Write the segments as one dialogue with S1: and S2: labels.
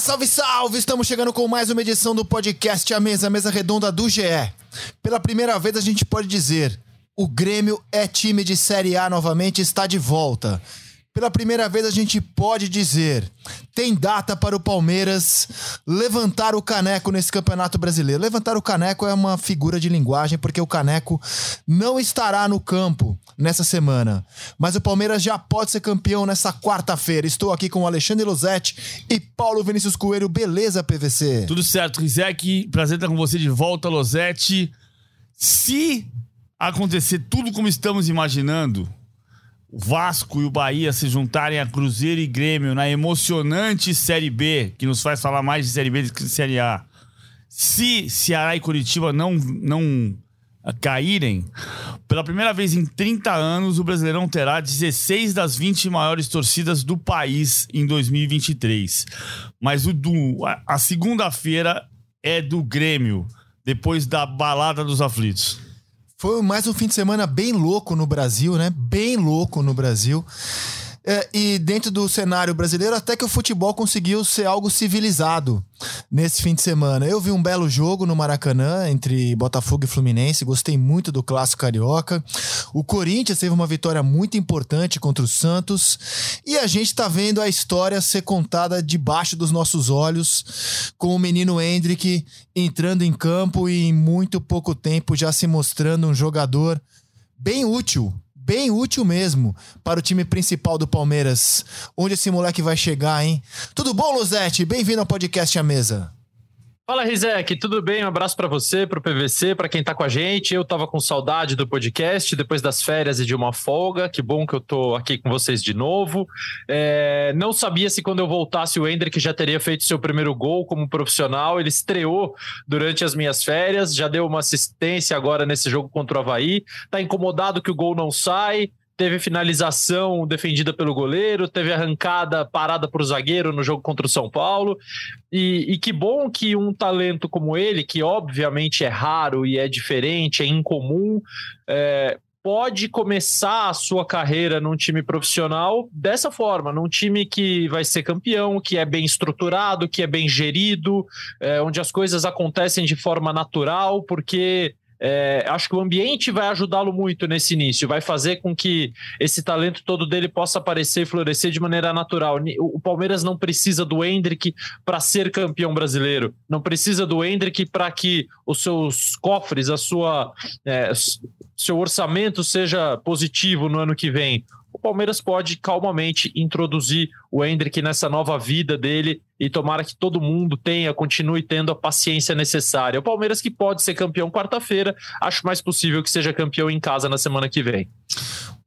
S1: salve, salve! Estamos chegando com mais uma edição do podcast A Mesa, a mesa redonda do GE. Pela primeira vez a gente pode dizer: o Grêmio é time de Série A novamente, está de volta. Pela primeira vez a gente pode dizer: tem data para o Palmeiras levantar o caneco nesse Campeonato Brasileiro. Levantar o caneco é uma figura de linguagem, porque o caneco não estará no campo nessa semana. Mas o Palmeiras já pode ser campeão nessa quarta-feira. Estou aqui com o Alexandre Losetti e Paulo Vinícius Coelho. Beleza, PVC?
S2: Tudo certo, Rizek. Prazer estar com você de volta, Losetti. Se acontecer tudo como estamos imaginando, Vasco e o Bahia se juntarem a Cruzeiro e Grêmio na emocionante Série B, que nos faz falar mais de Série B do que de Série A. Se Ceará e Curitiba não, não caírem, pela primeira vez em 30 anos, o Brasileirão terá 16 das 20 maiores torcidas do país em 2023. Mas o do, a, a segunda-feira é do Grêmio, depois da balada dos aflitos.
S1: Foi mais um fim de semana bem louco no Brasil, né? Bem louco no Brasil. É, e dentro do cenário brasileiro, até que o futebol conseguiu ser algo civilizado nesse fim de semana. Eu vi um belo jogo no Maracanã entre Botafogo e Fluminense, gostei muito do clássico carioca. O Corinthians teve uma vitória muito importante contra o Santos e a gente está vendo a história ser contada debaixo dos nossos olhos, com o menino Hendrick entrando em campo e em muito pouco tempo já se mostrando um jogador bem útil bem útil mesmo para o time principal do Palmeiras. Onde esse moleque vai chegar, hein? Tudo bom, Luzete? Bem-vindo ao podcast à mesa.
S3: Fala, Rizek, tudo bem? Um abraço para você, para o PVC, para quem tá com a gente. Eu tava com saudade do podcast depois das férias e de uma folga. Que bom que eu tô aqui com vocês de novo. É, não sabia se quando eu voltasse o Hendrick já teria feito seu primeiro gol como profissional. Ele estreou durante as minhas férias, já deu uma assistência agora nesse jogo contra o Havaí. Tá incomodado que o gol não sai teve finalização defendida pelo goleiro, teve arrancada parada por zagueiro no jogo contra o São Paulo. E, e, que bom que um talento como ele, que obviamente é raro e é diferente, é incomum, é, pode começar a sua carreira num time profissional dessa forma, num time que vai ser campeão, que é bem estruturado, que é bem gerido, é, onde as coisas acontecem de forma natural, porque é, acho que o ambiente vai ajudá-lo muito nesse início, vai fazer com que esse talento todo dele possa aparecer e florescer de maneira natural. O Palmeiras não precisa do Hendrick para ser campeão brasileiro, não precisa do Hendrick para que os seus cofres, a sua, é, seu orçamento seja positivo no ano que vem o Palmeiras pode calmamente introduzir o Hendrick nessa nova vida dele e tomara que todo mundo tenha, continue tendo a paciência necessária. O Palmeiras que pode ser campeão quarta-feira, acho mais possível que seja campeão em casa na semana que vem.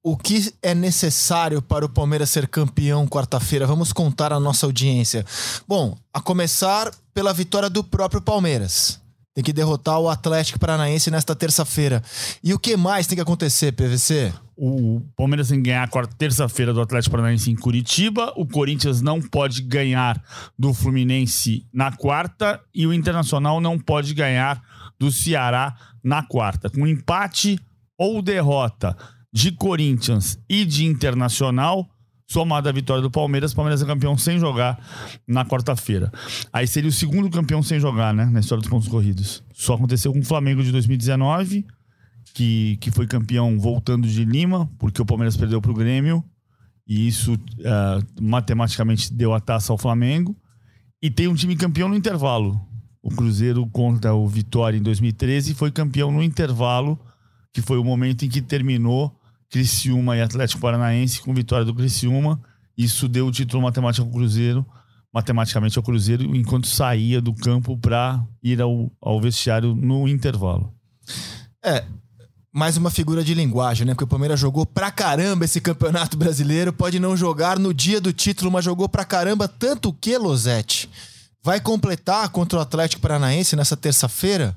S1: O que é necessário para o Palmeiras ser campeão quarta-feira? Vamos contar à nossa audiência. Bom, a começar pela vitória do próprio Palmeiras. Tem que derrotar o Atlético Paranaense nesta terça-feira. E o que mais tem que acontecer, PVC?
S2: O Palmeiras tem que ganhar terça-feira do Atlético Paranaense em Curitiba. O Corinthians não pode ganhar do Fluminense na quarta. E o Internacional não pode ganhar do Ceará na quarta. Com empate ou derrota de Corinthians e de Internacional, somada a vitória do Palmeiras, o Palmeiras é campeão sem jogar na quarta-feira. Aí seria o segundo campeão sem jogar, né? Na história dos pontos corridos. Só aconteceu com o Flamengo de 2019, que, que foi campeão voltando de Lima, porque o Palmeiras perdeu para o Grêmio. E isso uh, matematicamente deu a taça ao Flamengo. E tem um time campeão no intervalo. O Cruzeiro contra o Vitória em 2013 foi campeão no intervalo, que foi o momento em que terminou Criciúma e Atlético Paranaense com vitória do Criciúma. Isso deu o título matemático ao Cruzeiro, matematicamente ao Cruzeiro, enquanto saía do campo para ir ao, ao vestiário no intervalo.
S1: É, mais uma figura de linguagem, né? Porque o Palmeiras jogou pra caramba esse campeonato brasileiro. Pode não jogar no dia do título, mas jogou pra caramba. Tanto que, Losete, vai completar contra o Atlético Paranaense nessa terça-feira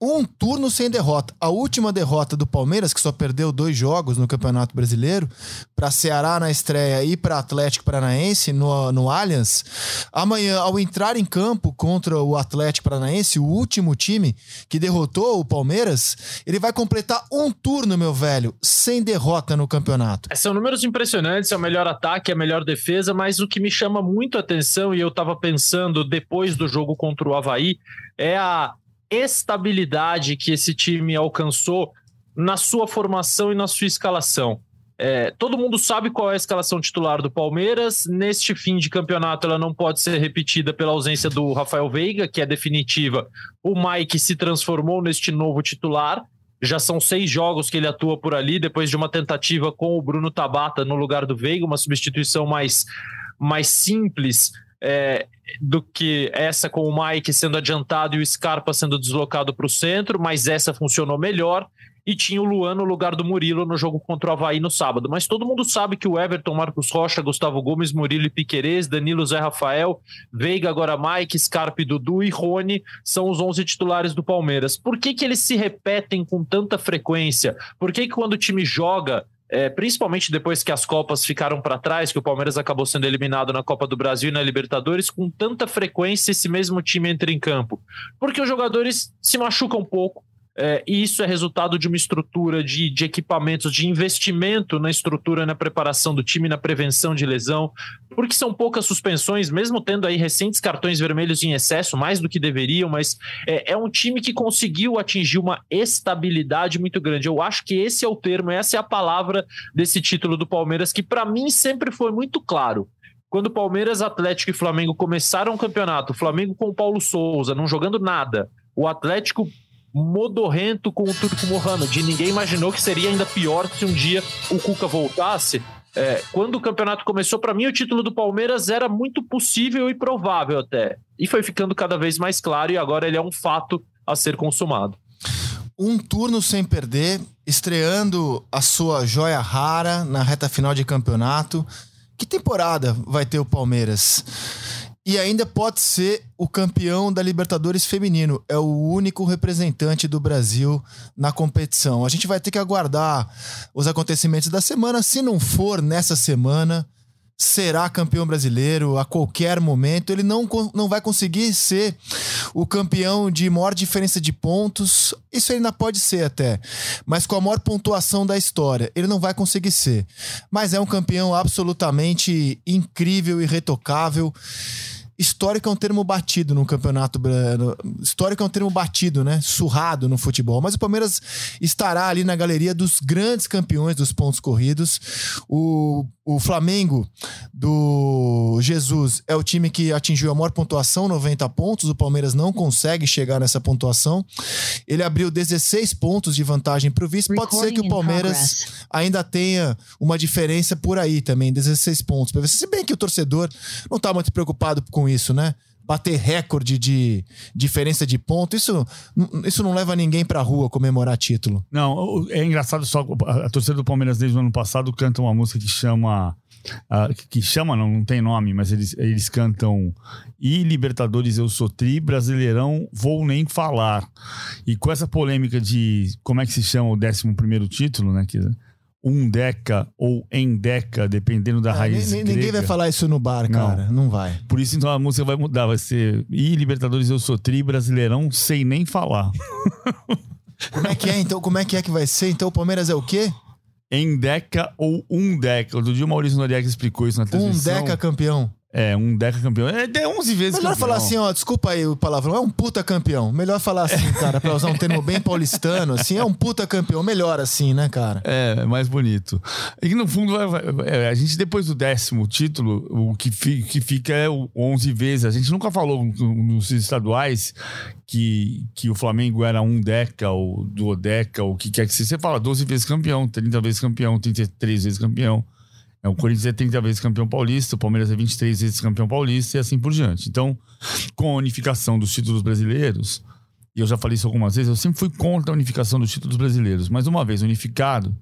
S1: um turno sem derrota. A última derrota do Palmeiras, que só perdeu dois jogos no Campeonato Brasileiro, para Ceará na estreia e para Atlético Paranaense no, no Allianz. Amanhã, ao entrar em campo contra o Atlético Paranaense, o último time que derrotou o Palmeiras, ele vai completar um turno, meu velho, sem derrota no campeonato.
S3: São números impressionantes, é o melhor ataque, é a melhor defesa, mas o que me chama muito a atenção, e eu estava pensando depois do jogo contra o Havaí, é a estabilidade que esse time alcançou na sua formação e na sua escalação. É, todo mundo sabe qual é a escalação titular do Palmeiras. Neste fim de campeonato, ela não pode ser repetida pela ausência do Rafael Veiga, que é definitiva. O Mike se transformou neste novo titular. Já são seis jogos que ele atua por ali, depois de uma tentativa com o Bruno Tabata no lugar do Veiga, uma substituição mais, mais simples é, do que essa com o Mike sendo adiantado e o Scarpa sendo deslocado para o centro, mas essa funcionou melhor. E tinha o Luan no lugar do Murilo no jogo contra o Havaí no sábado. Mas todo mundo sabe que o Everton, Marcos Rocha, Gustavo Gomes, Murilo e Piquerez, Danilo Zé Rafael, Veiga, agora Mike, Scarpa, Dudu e Rony são os 11 titulares do Palmeiras. Por que, que eles se repetem com tanta frequência? Por que, que quando o time joga é, principalmente depois que as Copas ficaram para trás, que o Palmeiras acabou sendo eliminado na Copa do Brasil e na Libertadores, com tanta frequência esse mesmo time entra em campo? Porque os jogadores se machucam um pouco, é, e isso é resultado de uma estrutura de, de equipamentos, de investimento na estrutura, na preparação do time, na prevenção de lesão, porque são poucas suspensões, mesmo tendo aí recentes cartões vermelhos em excesso, mais do que deveriam, mas é, é um time que conseguiu atingir uma estabilidade muito grande. Eu acho que esse é o termo, essa é a palavra desse título do Palmeiras, que para mim sempre foi muito claro quando Palmeiras, Atlético e Flamengo começaram o campeonato, o Flamengo com o Paulo Souza, não jogando nada, o Atlético modorrento com o Turco Mohamed. Ninguém imaginou que seria ainda pior se um dia o Cuca voltasse. É, quando o campeonato começou, para mim o título do Palmeiras era muito possível e provável até. E foi ficando cada vez mais claro e agora ele é um fato a ser consumado.
S1: Um turno sem perder, estreando a sua joia rara na reta final de campeonato. Que temporada vai ter o Palmeiras? E ainda pode ser o campeão da Libertadores feminino. É o único representante do Brasil na competição. A gente vai ter que aguardar os acontecimentos da semana. Se não for nessa semana, será campeão brasileiro a qualquer momento. Ele não, não vai conseguir ser o campeão de maior diferença de pontos. Isso ele ainda pode ser até. Mas com a maior pontuação da história. Ele não vai conseguir ser. Mas é um campeão absolutamente incrível e retocável. Histórico é um termo batido no campeonato. Histórico é um termo batido, né? Surrado no futebol. Mas o Palmeiras estará ali na galeria dos grandes campeões dos pontos corridos. O, o Flamengo do Jesus é o time que atingiu a maior pontuação, 90 pontos. O Palmeiras não consegue chegar nessa pontuação. Ele abriu 16 pontos de vantagem para o vice. Pode ser que o Palmeiras ainda tenha uma diferença por aí também, 16 pontos. Se bem que o torcedor não está muito preocupado com isso, né? Bater recorde de diferença de ponto, isso, isso não leva ninguém pra rua comemorar título.
S2: Não, é engraçado só. A torcida do Palmeiras desde o ano passado canta uma música que chama. Que chama, não, não tem nome, mas eles, eles cantam E Libertadores Eu Sou Tri, Brasileirão Vou Nem Falar. E com essa polêmica de como é que se chama o 11 primeiro título, né? Que, um deca ou em deca, dependendo da é, raiz.
S1: Ninguém vai falar isso no bar, cara. Não. não vai.
S2: Por isso, então, a música vai mudar. Vai ser. E Libertadores eu sou tri, Brasileirão, sem nem falar.
S1: Como é que é, então? Como é que é que vai ser? Então o Palmeiras é o quê?
S2: Em deca ou um deca. Outro dia o Maurício Noriega explicou isso na
S1: transmissão. Um deca campeão.
S2: É, um deca campeão. É, é 11 vezes
S1: Melhor
S2: campeão.
S1: falar assim, ó, desculpa aí o palavrão, é um puta campeão. Melhor falar assim, cara, pra usar um termo bem paulistano, assim, é um puta campeão. Melhor assim, né, cara?
S2: É, é mais bonito. E no fundo, é, a gente depois do décimo título, o que, que fica é o 11 vezes. A gente nunca falou nos estaduais que, que o Flamengo era um deca ou duodeca, ou o que quer que seja. Você fala 12 vezes campeão, 30 vezes campeão, 33 vezes campeão. É, o Corinthians é 30 vezes campeão paulista, o Palmeiras é 23 vezes campeão paulista e assim por diante. Então, com a unificação dos títulos brasileiros, e eu já falei isso algumas vezes, eu sempre fui contra a unificação dos títulos brasileiros, mas uma vez unificado,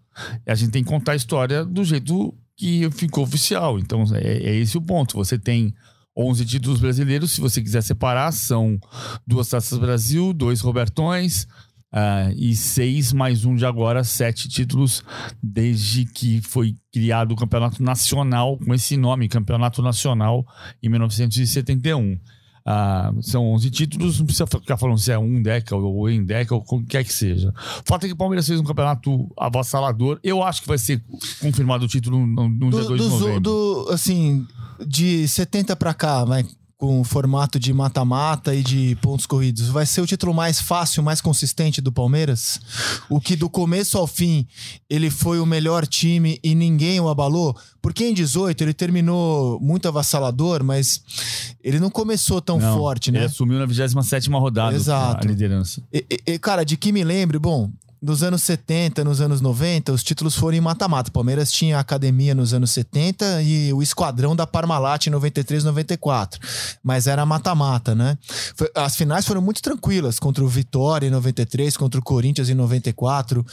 S2: a gente tem que contar a história do jeito que ficou oficial. Então, é, é esse o ponto. Você tem 11 títulos brasileiros, se você quiser separar, são duas Taças Brasil, dois Robertões, Uh, e seis mais um de agora, sete títulos desde que foi criado o Campeonato Nacional, com esse nome, Campeonato Nacional, em 1971. Uh, são 11 títulos, não precisa ficar falando se é um deca ou em deca ou o que quer que seja. O fato é que o Palmeiras fez um campeonato avassalador. Eu acho que vai ser confirmado o título no, no do, dia 2 de novembro.
S1: Do, assim, de 70 para cá, vai com o formato de mata-mata e de pontos corridos, vai ser o título mais fácil, mais consistente do Palmeiras? O que do começo ao fim ele foi o melhor time e ninguém o abalou? Porque em 18 ele terminou muito avassalador, mas ele não começou tão não, forte, né?
S2: Ele assumiu na 27 rodada
S1: Exato.
S2: a liderança.
S1: E, e, cara, de que me lembre, bom, nos anos 70, nos anos 90, os títulos foram em mata-mata. Palmeiras tinha a academia nos anos 70 e o esquadrão da Parmalat em 93, 94. Mas era mata-mata, né? Foi, as finais foram muito tranquilas contra o Vitória em 93, contra o Corinthians em 94.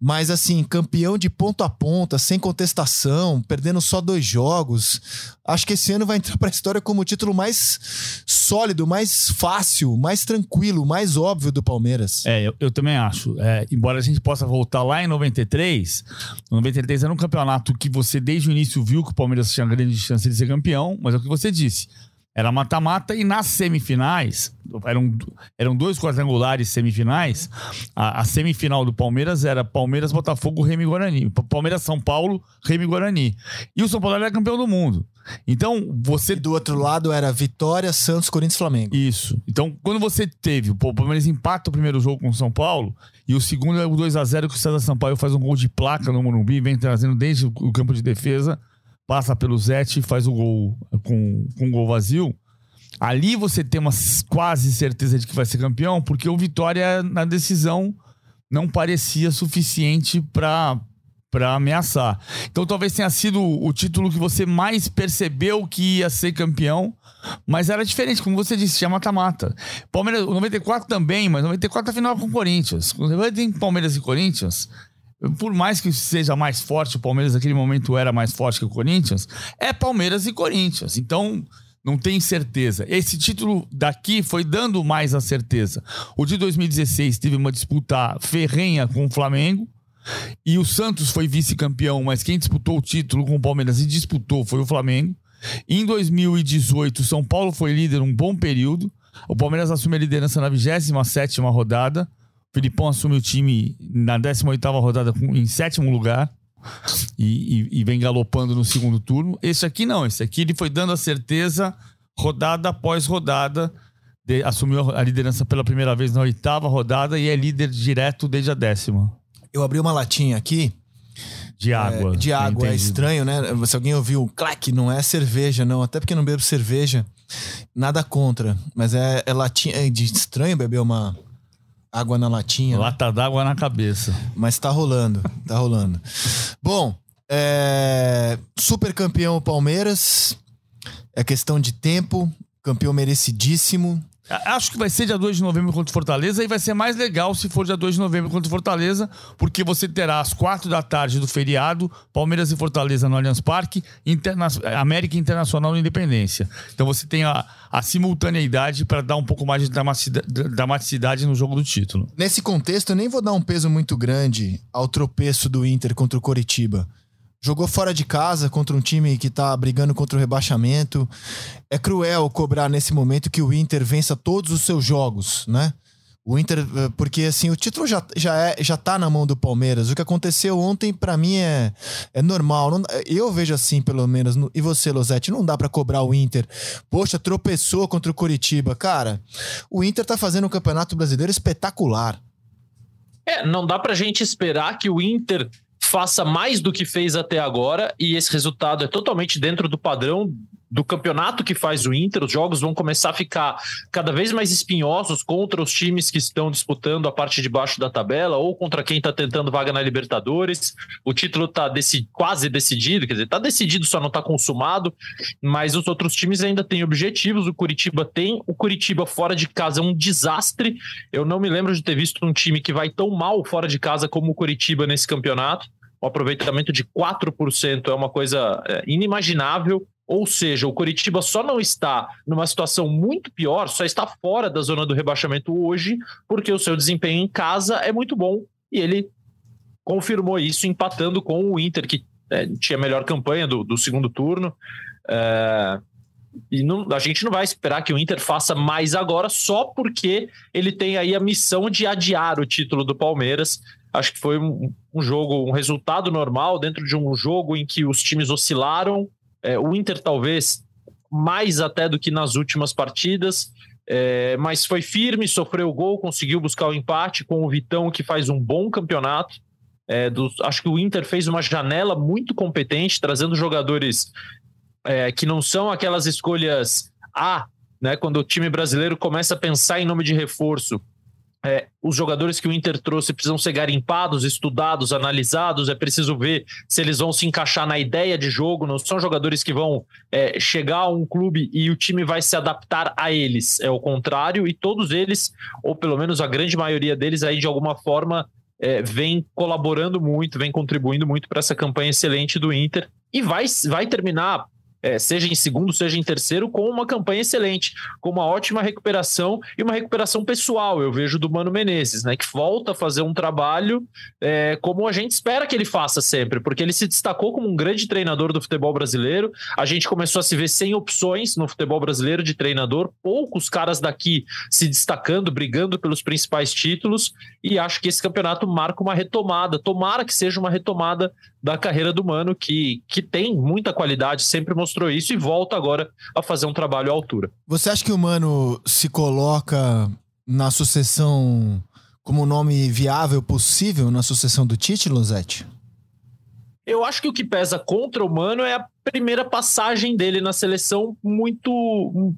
S1: Mas assim, campeão de ponto a ponta, sem contestação, perdendo só dois jogos. Acho que esse ano vai entrar para a história como o título mais sólido, mais fácil, mais tranquilo, mais óbvio do Palmeiras.
S2: É, eu, eu também acho. É, embora a gente possa voltar lá em 93, 93 era um campeonato que você desde o início viu que o Palmeiras tinha grande chance de ser campeão, mas é o que você disse. Era mata-mata e nas semifinais, eram, eram dois quadrangulares semifinais. A, a, semifinal do Palmeiras era Palmeiras, Botafogo, Remy Guarani. Palmeiras, São Paulo, Remy Guarani. E o São Paulo era campeão do mundo. Então, você. E
S1: do outro lado era Vitória, Santos, Corinthians Flamengo.
S2: Isso. Então, quando você teve. O Palmeiras empata o primeiro jogo com o São Paulo, e o segundo é o 2 a 0 que o César Sampaio faz um gol de placa no Morumbi, vem trazendo desde o campo de defesa, passa pelo Zete e faz o gol com, com um gol vazio. Ali você tem uma quase certeza de que vai ser campeão, porque o Vitória na decisão não parecia suficiente para para ameaçar. Então talvez tenha sido o título que você mais percebeu que ia ser campeão, mas era diferente, como você disse, tinha mata-mata. Palmeiras, 94 também, mas 94 a final com o Corinthians. Quando você tem Palmeiras e Corinthians, por mais que seja mais forte, o Palmeiras naquele momento era mais forte que o Corinthians, é Palmeiras e Corinthians. Então, não tem certeza. Esse título daqui foi dando mais a certeza. O de 2016 teve uma disputa ferrenha com o Flamengo. E o Santos foi vice-campeão, mas quem disputou o título com o Palmeiras e disputou foi o Flamengo. Em 2018, o São Paulo foi líder um bom período. O Palmeiras assume a liderança na 27 rodada. O Filipão assume o time na 18 rodada em sétimo lugar. E, e, e, vem galopando no segundo turno. Esse aqui não, esse aqui ele foi dando a certeza, rodada após rodada, de, assumiu a liderança pela primeira vez na oitava rodada e é líder direto desde a décima.
S1: Eu abri uma latinha aqui.
S2: De água.
S1: É, de água, é estranho, né? Se alguém ouviu, clac, não é cerveja, não. Até porque não bebo cerveja. Nada contra. Mas é, é latinha. É de estranho beber uma água na latinha.
S2: Né? Lata d'água na cabeça.
S1: Mas tá rolando, tá rolando. Bom, é... super campeão Palmeiras. É questão de tempo. Campeão merecidíssimo.
S2: Acho que vai ser dia 2 de novembro contra o Fortaleza e vai ser mais legal se for dia 2 de novembro contra o Fortaleza, porque você terá às 4 da tarde do feriado Palmeiras e Fortaleza no Allianz Parque, Interna América Internacional no Independência. Então você tem a, a simultaneidade para dar um pouco mais de dramaticidade, no jogo do título.
S1: Nesse contexto, eu nem vou dar um peso muito grande ao tropeço do Inter contra o Coritiba jogou fora de casa contra um time que tá brigando contra o rebaixamento. É cruel cobrar nesse momento que o Inter vença todos os seus jogos, né? O Inter, eh, porque assim, o título já, já, é, já tá na mão do Palmeiras. O que aconteceu ontem, para mim, é, é normal. Não, eu vejo assim, pelo menos. E você, Losetti, não dá para cobrar o Inter. Poxa, tropeçou contra o Curitiba. Cara, o Inter tá fazendo um campeonato brasileiro espetacular.
S3: É, não dá pra gente esperar que o Inter faça mais do que fez até agora e esse resultado é totalmente dentro do padrão do campeonato que faz o Inter, os jogos vão começar a ficar cada vez mais espinhosos contra os times que estão disputando a parte de baixo da tabela ou contra quem está tentando vaga na Libertadores. O título está decid quase decidido, quer dizer, está decidido, só não está consumado, mas os outros times ainda têm objetivos. O Curitiba tem, o Curitiba fora de casa é um desastre. Eu não me lembro de ter visto um time que vai tão mal fora de casa como o Curitiba nesse campeonato. O aproveitamento de 4% é uma coisa é, inimaginável Ou seja, o Coritiba só não está numa situação muito pior, só está fora da zona do rebaixamento hoje, porque o seu desempenho em casa é muito bom e ele confirmou isso empatando com o Inter, que é, tinha melhor campanha do, do segundo turno. É, e não, a gente não vai esperar que o Inter faça mais agora só porque ele tem aí a missão de adiar o título do Palmeiras. Acho que foi um, um jogo, um resultado normal dentro de um jogo em que os times oscilaram. É, o Inter talvez mais até do que nas últimas partidas, é, mas foi firme, sofreu o gol, conseguiu buscar o empate com o Vitão, que faz um bom campeonato. É, do, acho que o Inter fez uma janela muito competente, trazendo jogadores é, que não são aquelas escolhas A, né? Quando o time brasileiro começa a pensar em nome de reforço. É, os jogadores que o Inter trouxe precisam ser garimpados, estudados, analisados. É preciso ver se eles vão se encaixar na ideia de jogo. Não são jogadores que vão é, chegar a um clube e o time vai se adaptar a eles. É o contrário, e todos eles, ou pelo menos a grande maioria deles, aí de alguma forma é, vem colaborando muito, vem contribuindo muito para essa campanha excelente do Inter. E vai, vai terminar é, seja em segundo, seja em terceiro, com uma campanha excelente, com uma ótima recuperação e uma recuperação pessoal, eu vejo do Mano Menezes, né? Que volta a fazer um trabalho é, como a gente espera que ele faça sempre, porque ele se destacou como um grande treinador do futebol brasileiro. A gente começou a se ver sem opções no futebol brasileiro de treinador, poucos caras daqui se destacando, brigando pelos principais títulos, e acho que esse campeonato marca uma retomada. Tomara que seja uma retomada da carreira do Mano, que, que tem muita qualidade, sempre mostrou isso e volta agora a fazer um trabalho à altura.
S1: Você acha que o Mano se coloca na sucessão como nome viável possível na sucessão do título, Zete?
S3: Eu acho que o que pesa contra o Mano é a primeira passagem dele na seleção muito.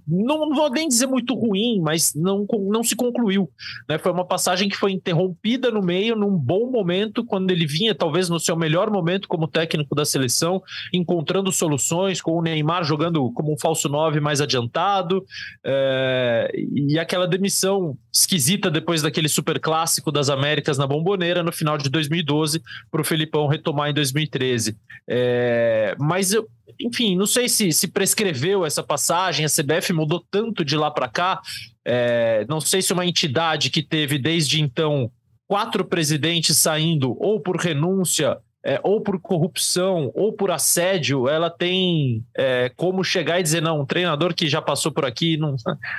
S3: Não, não vou nem dizer muito ruim, mas não, não se concluiu. Né? Foi uma passagem que foi interrompida no meio, num bom momento, quando ele vinha, talvez no seu melhor momento como técnico da seleção, encontrando soluções, com o Neymar jogando como um falso 9 mais adiantado, é... e aquela demissão esquisita depois daquele super clássico das Américas na Bomboneira no final de 2012, para o Felipão retomar em 2013. É... Mas eu enfim, não sei se, se prescreveu essa passagem, a CBF mudou tanto de lá para cá. É, não sei se uma entidade que teve desde então quatro presidentes saindo ou por renúncia, é, ou por corrupção, ou por assédio, ela tem é, como chegar e dizer: não, um treinador que já passou por aqui não,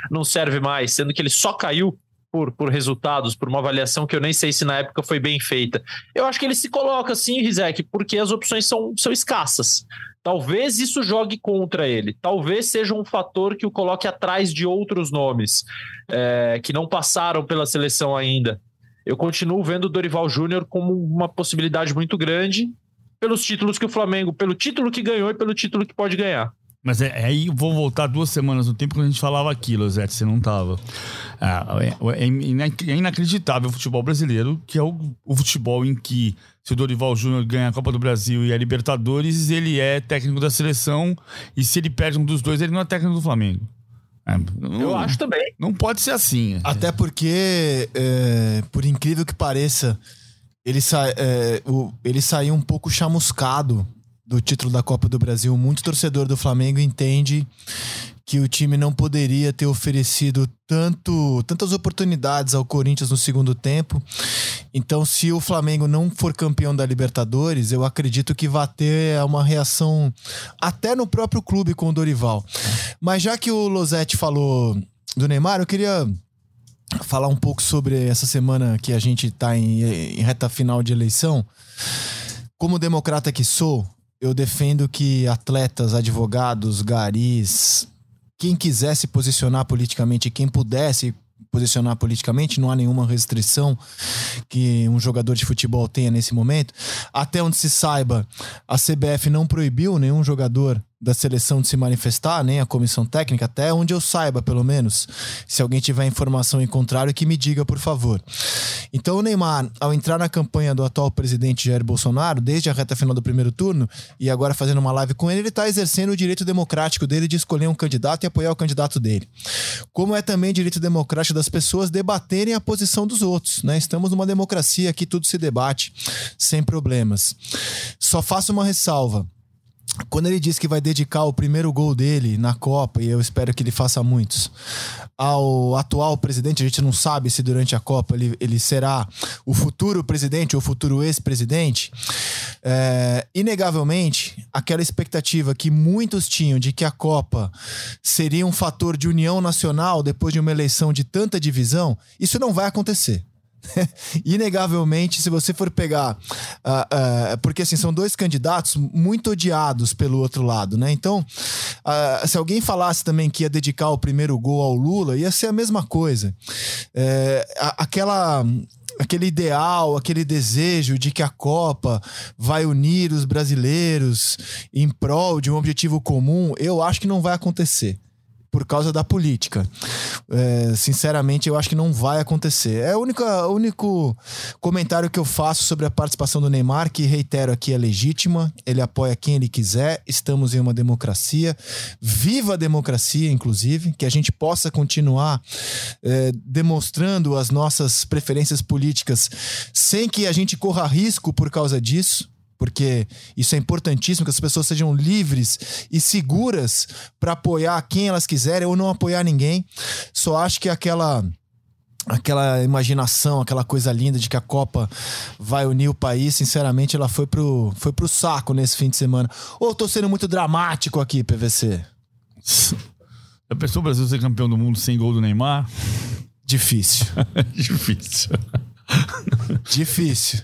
S3: não serve mais, sendo que ele só caiu por, por resultados, por uma avaliação que eu nem sei se na época foi bem feita. Eu acho que ele se coloca assim, Rizek, porque as opções são, são escassas. Talvez isso jogue contra ele. Talvez seja um fator que o coloque atrás de outros nomes é, que não passaram pela seleção ainda. Eu continuo vendo o Dorival Júnior como uma possibilidade muito grande pelos títulos que o Flamengo, pelo título que ganhou e pelo título que pode ganhar.
S2: Mas é, é aí vou voltar duas semanas no tempo quando a gente falava aquilo, Zé, você não tava. É, é, é, é, inacreditável o futebol brasileiro, que é o, o futebol em que se o Dorival Júnior ganha a Copa do Brasil e a Libertadores, ele é técnico da seleção. E se ele perde um dos dois, ele não é técnico do Flamengo.
S3: É, não, Eu acho também.
S2: Não pode ser assim.
S1: Até porque, é, por incrível que pareça, ele, sa é, o, ele saiu um pouco chamuscado do título da Copa do Brasil. Muito torcedor do Flamengo entende que o time não poderia ter oferecido tanto, tantas oportunidades ao Corinthians no segundo tempo. Então, se o Flamengo não for campeão da Libertadores, eu acredito que vai ter uma reação até no próprio clube com o Dorival. Mas já que o Losetti falou do Neymar, eu queria falar um pouco sobre essa semana que a gente está em, em reta final de eleição. Como democrata que sou, eu defendo que atletas, advogados, garis, quem quisesse posicionar politicamente, quem pudesse posicionar politicamente, não há nenhuma restrição que um jogador de futebol tenha nesse momento. Até onde se saiba, a CBF não proibiu nenhum jogador da seleção de se manifestar, nem a comissão técnica, até onde eu saiba, pelo menos. Se alguém tiver informação em contrário, que me diga, por favor. Então, o Neymar, ao entrar na campanha do atual presidente Jair Bolsonaro, desde a reta final do primeiro turno, e agora fazendo uma live com ele, ele está exercendo o direito democrático dele de escolher um candidato e apoiar o candidato dele. Como é também direito democrático das pessoas debaterem a posição dos outros. Né? Estamos numa democracia que tudo se debate sem problemas. Só faço uma ressalva quando ele diz que vai dedicar o primeiro gol dele na Copa, e eu espero que ele faça muitos, ao atual presidente, a gente não sabe se durante a Copa ele, ele será o futuro presidente ou o futuro ex-presidente, é, inegavelmente, aquela expectativa que muitos tinham de que a Copa seria um fator de união nacional depois de uma eleição de tanta divisão, isso não vai acontecer. inegavelmente, se você for pegar. Uh, uh, porque assim, são dois candidatos muito odiados pelo outro lado, né? Então, uh, se alguém falasse também que ia dedicar o primeiro gol ao Lula, ia ser a mesma coisa. É, aquela aquele ideal, aquele desejo de que a Copa vai unir os brasileiros em prol de um objetivo comum, eu acho que não vai acontecer por causa da política. É, sinceramente, eu acho que não vai acontecer. É o único, único comentário que eu faço sobre a participação do Neymar, que reitero aqui é legítima. Ele apoia quem ele quiser. Estamos em uma democracia. Viva a democracia, inclusive, que a gente possa continuar é, demonstrando as nossas preferências políticas sem que a gente corra risco por causa disso porque isso é importantíssimo que as pessoas sejam livres e seguras para apoiar quem elas quiserem ou não apoiar ninguém. Só acho que aquela aquela imaginação, aquela coisa linda de que a Copa vai unir o país, sinceramente, ela foi pro, foi pro saco nesse fim de semana. Ou eu tô sendo muito dramático aqui, PVC?
S2: A pessoa o Brasil ser campeão do mundo sem gol do Neymar?
S1: Difícil.
S2: Difícil.
S1: Difícil.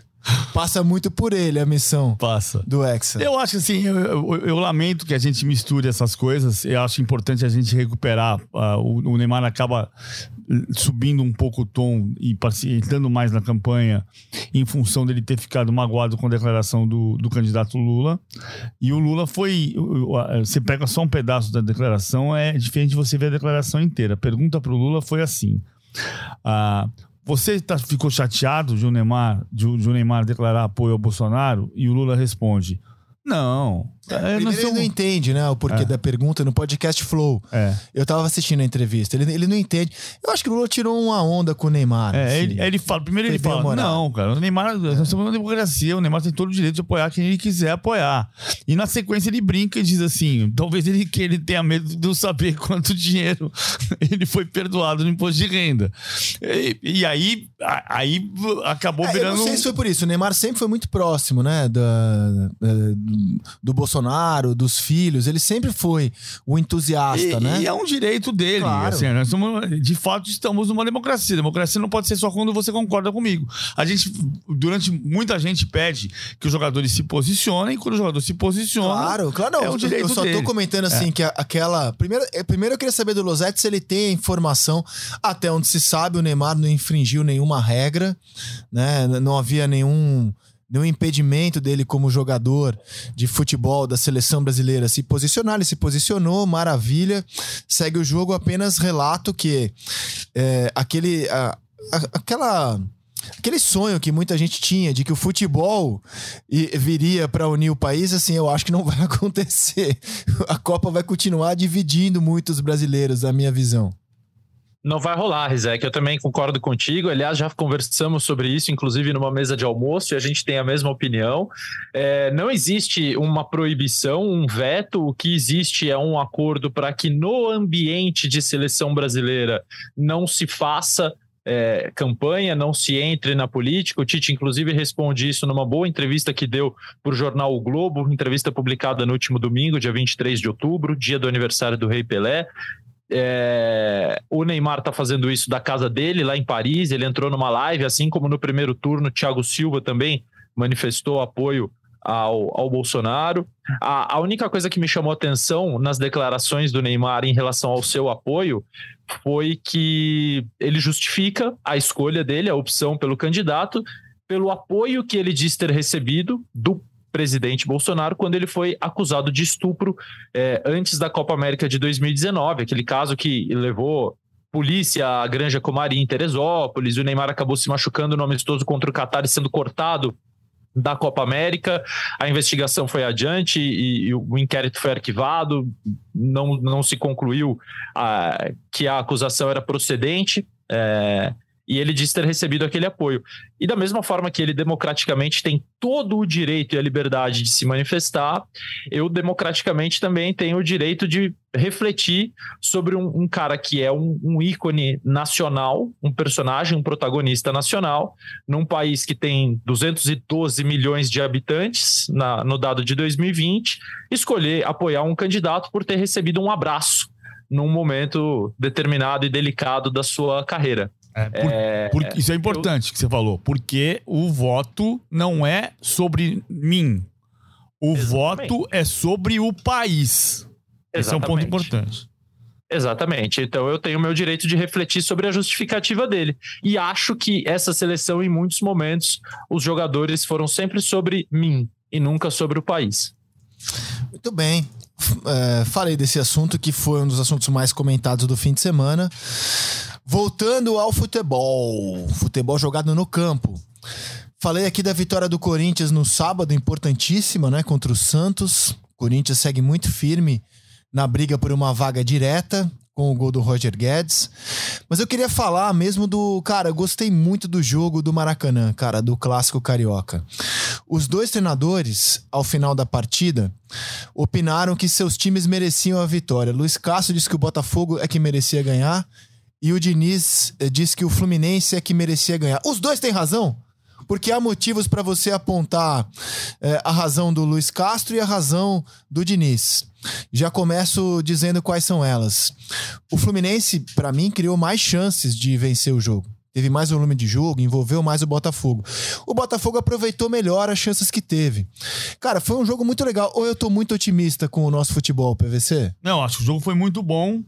S1: Passa muito por ele a missão
S2: Passa.
S1: do Hexa.
S2: Eu acho assim, eu, eu, eu, lamento que a gente misture essas coisas. Eu acho importante a gente recuperar. Uh, o, o, Neymar acaba subindo um pouco o tom e entrando mais na campanha em função dele ter ficado magoado com a declaração do, do candidato Lula. E o Lula foi. Você pega só um pedaço da declaração, é diferente de você ver a declaração inteira. A pergunta para o Lula foi assim. Uh, você tá, ficou chateado de o, Neymar, de, de o Neymar declarar apoio ao Bolsonaro? E o Lula responde: Não,
S1: é, Primeiro ele não entende, né, o porquê é. da pergunta no podcast Flow.
S2: É.
S1: Eu tava assistindo a entrevista, ele, ele não entende. Eu acho que o Lula tirou uma onda com o Neymar.
S2: É, assim. ele, ele fala, primeiro ele fala, não, cara, o Neymar, nós estamos uma democracia, o Neymar tem todo o direito de apoiar quem ele quiser apoiar. E na sequência ele brinca e diz assim, talvez ele, que ele tenha medo de não saber quanto dinheiro ele foi perdoado no imposto de renda. E, e aí, aí acabou é, virando...
S1: Eu não sei se foi por isso, o Neymar sempre foi muito próximo, né, da, do Bolsonaro Bolsonaro, dos filhos, ele sempre foi o entusiasta,
S2: e,
S1: né?
S2: E é um direito dele. Claro. Assim, nós somos, de fato, estamos numa democracia. Democracia não pode ser só quando você concorda comigo. A gente, durante muita gente pede que os jogadores se posicionem, quando o jogador se posiciona.
S1: Claro, claro, não. É o direito eu só dele. tô comentando assim é. que aquela. Primeiro, é, primeiro eu queria saber do Losetti se ele tem a informação, até onde se sabe, o Neymar não infringiu nenhuma regra, né? Não havia nenhum nenhum impedimento dele como jogador de futebol da seleção brasileira se posicionar. Ele se posicionou, maravilha. Segue o jogo, apenas relato que é, aquele, a, a, aquela aquele sonho que muita gente tinha de que o futebol viria para unir o país, assim, eu acho que não vai acontecer. A Copa vai continuar dividindo muitos brasileiros, a minha visão.
S3: Não vai rolar, Rizek. Eu também concordo contigo. Aliás, já conversamos sobre isso, inclusive numa mesa de almoço, e a gente tem a mesma opinião. É, não existe uma proibição, um veto. O que existe é um acordo para que no ambiente de seleção brasileira não se faça é, campanha, não se entre na política. O Tite, inclusive, responde isso numa boa entrevista que deu para o jornal O Globo, entrevista publicada no último domingo, dia 23 de outubro, dia do aniversário do Rei Pelé. É, o Neymar está fazendo isso da casa dele, lá em Paris. Ele entrou numa live, assim como no primeiro turno, Thiago Silva também manifestou apoio ao, ao Bolsonaro. A, a única coisa que me chamou atenção nas declarações do Neymar em relação ao seu apoio foi que ele justifica a escolha dele, a opção pelo candidato, pelo apoio que ele diz ter recebido do presidente Bolsonaro quando ele foi acusado de estupro é, antes da Copa América de 2019, aquele caso que levou polícia à Granja Comari em Teresópolis, o Neymar acabou se machucando no amistoso contra o Catar e sendo cortado da Copa América, a investigação foi adiante e, e o inquérito foi arquivado, não, não se concluiu a, que a acusação era procedente. É, E ele diz ter recebido aquele apoio. E da mesma forma que ele democraticamente tem todo o direito e a liberdade de se manifestar, eu democraticamente também tenho o direito de refletir sobre um, um cara que é um, um, ícone nacional, um personagem, um protagonista nacional, num país que tem 212 milhões de habitantes na, no dado de 2020, escolher apoiar um candidato por ter recebido um abraço num momento determinado e delicado da sua carreira.
S2: É, por, é, por, isso é importante eu, que você falou, porque o voto não é sobre mim. O exatamente. voto é sobre o país. Esse é um ponto importante.
S3: Exatamente. Então eu tenho o meu direito de refletir sobre a justificativa dele. E acho que essa seleção, em muitos momentos, os jogadores foram sempre sobre mim e nunca sobre o país.
S1: Muito bem. É, falei desse assunto que foi um dos assuntos mais comentados do fim de semana. Voltando ao futebol. Futebol jogado no campo. Falei aqui da vitória do Corinthians no sábado, importantíssima, né? Contra o Santos. O Corinthians segue muito firme na briga por uma vaga direta com o gol do Roger Guedes. Mas eu queria falar mesmo do. Cara, eu gostei muito do jogo do Maracanã, cara, do clássico carioca. Os dois treinadores, ao final da partida, opinaram que seus times mereciam a vitória. Luiz Castro disse que o Botafogo é que merecia ganhar. E o Diniz eh, disse que o Fluminense é que merecia ganhar. Os dois têm razão? porque há motivos para você apontar é, a razão do Luiz Castro e a razão do Diniz. Já começo dizendo quais são elas. O Fluminense, para mim, criou mais chances de vencer o jogo. Teve mais volume de jogo, envolveu mais o Botafogo. O Botafogo aproveitou melhor as chances que teve. Cara, foi um jogo muito legal. Ou eu tô muito otimista com o nosso futebol, PVC?
S2: Não, acho que o jogo foi muito bom.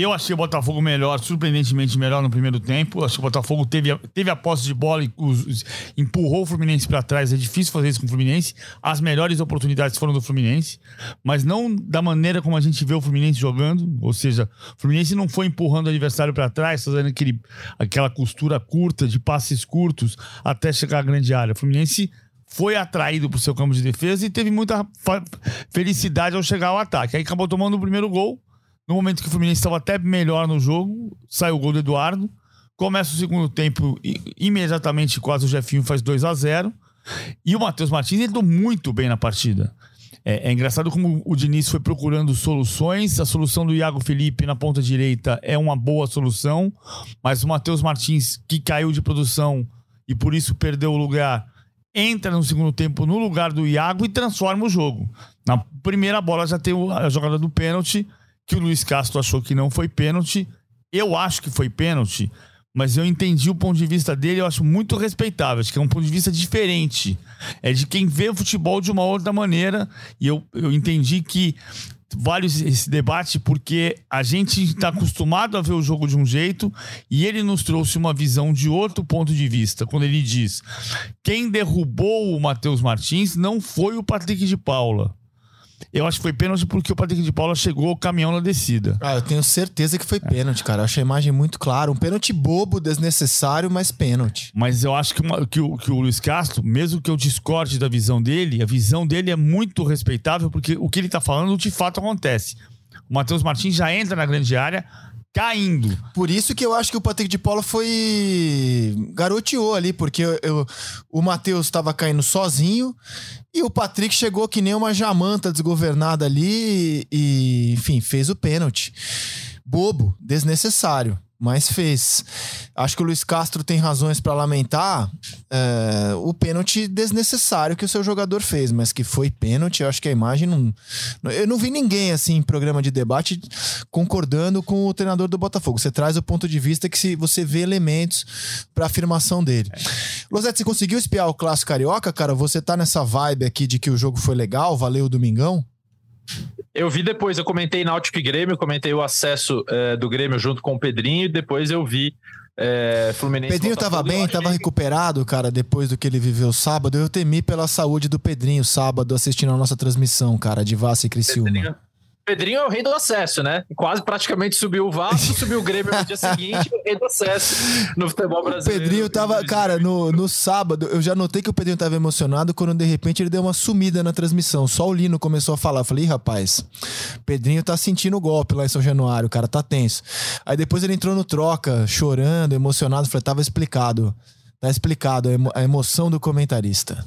S2: Eu achei o Botafogo melhor, surpreendentemente melhor no primeiro tempo. Acho que o Botafogo teve, teve a posse de bola e os, empurrou o Fluminense para trás. É difícil fazer isso com o Fluminense. As melhores oportunidades foram do Fluminense, mas não da maneira como a gente vê o Fluminense jogando. Ou seja, o Fluminense não foi empurrando o adversário para trás, fazendo aquele, aquela costura curta de passes curtos até chegar à grande área. O Fluminense foi atraído para o seu campo de defesa e teve muita felicidade ao chegar ao ataque. Aí acabou tomando o primeiro gol no momento que o Fluminense estava até melhor no jogo, sai o gol do Eduardo. Começa o segundo tempo, imediatamente quase o Jefinho faz 2 a 0 E o Matheus Martins entrou muito bem na partida. É, é, engraçado como o Diniz foi procurando soluções. A solução do Iago Felipe na ponta direita é uma boa solução, mas o Matheus Martins, que caiu de produção e por isso perdeu o lugar, entra no segundo tempo no lugar do Iago e transforma o jogo. Na primeira bola já tem a jogada do pênalti que o Luiz Castro achou que não foi pênalti. Eu acho que foi pênalti, mas eu entendi o ponto de vista dele, eu acho muito respeitável. Acho que é um ponto de vista diferente. É de quem vê o futebol de uma outra maneira. E eu, eu entendi que vale esse debate porque a gente está acostumado a ver o jogo de um jeito e ele nos trouxe uma visão de outro ponto de vista. Quando ele diz: quem derrubou o Matheus Martins não foi o Patrick de Paula eu acho que foi pênalti porque o Patrick de Paula chegou o caminhão na descida.
S1: Ah, eu tenho certeza que foi pênalti, cara. Eu achei a imagem muito clara. Um pênalti bobo, desnecessário, mas pênalti.
S2: Mas eu acho que, uma, que, o, que o Luiz Castro, mesmo que eu discorde da visão dele, a visão dele é muito respeitável porque o que ele tá falando de fato acontece. O Matheus Martins já entra na grande área, caindo.
S1: Por isso que eu acho que o Patrick de Paula foi. garoteou ali, porque eu, eu o Matheus estava caindo sozinho e o Patrick chegou que nem uma jamanta desgovernada ali e, enfim, fez o pênalti. Bobo, desnecessário mas fez. Acho que o Luiz Castro tem razões para lamentar é, o pênalti desnecessário que o seu jogador fez, mas que foi pênalti. Eu acho que a imagem não. Eu não vi ninguém assim em programa de debate concordando com o treinador do Botafogo. Você traz o ponto de vista que se você vê elementos para afirmação dele. Losete, você conseguiu espiar o clássico carioca, cara? Você tá nessa vibe aqui de que o jogo foi legal, valeu o domingão?
S3: Eu vi depois, eu comentei Náutico e Grêmio, comentei o acesso é, do Grêmio junto com o Pedrinho, e depois eu vi é, Fluminense.
S1: Pedrinho tava bem, tava recuperado, cara, depois do que ele viveu sábado. Eu temi pela saúde do Pedrinho sábado assistindo a nossa transmissão, cara, de Vassa e Criciúma.
S3: Pedrinho, Pedrinho é o rei do acesso, né? Quase praticamente subiu o Vasco, subiu o Grêmio no dia seguinte, o rei do acesso no futebol brasileiro.
S1: O Pedrinho tava, cara, no, no sábado, eu já notei que o Pedrinho tava emocionado quando de repente ele deu uma sumida na transmissão. Só o Lino começou a falar. Eu falei, rapaz, Pedrinho tá sentindo o golpe lá em São Januário, o cara tá tenso. Aí depois ele entrou no troca, chorando, emocionado. Falei, tava explicado. Tá explicado a emoção do comentarista.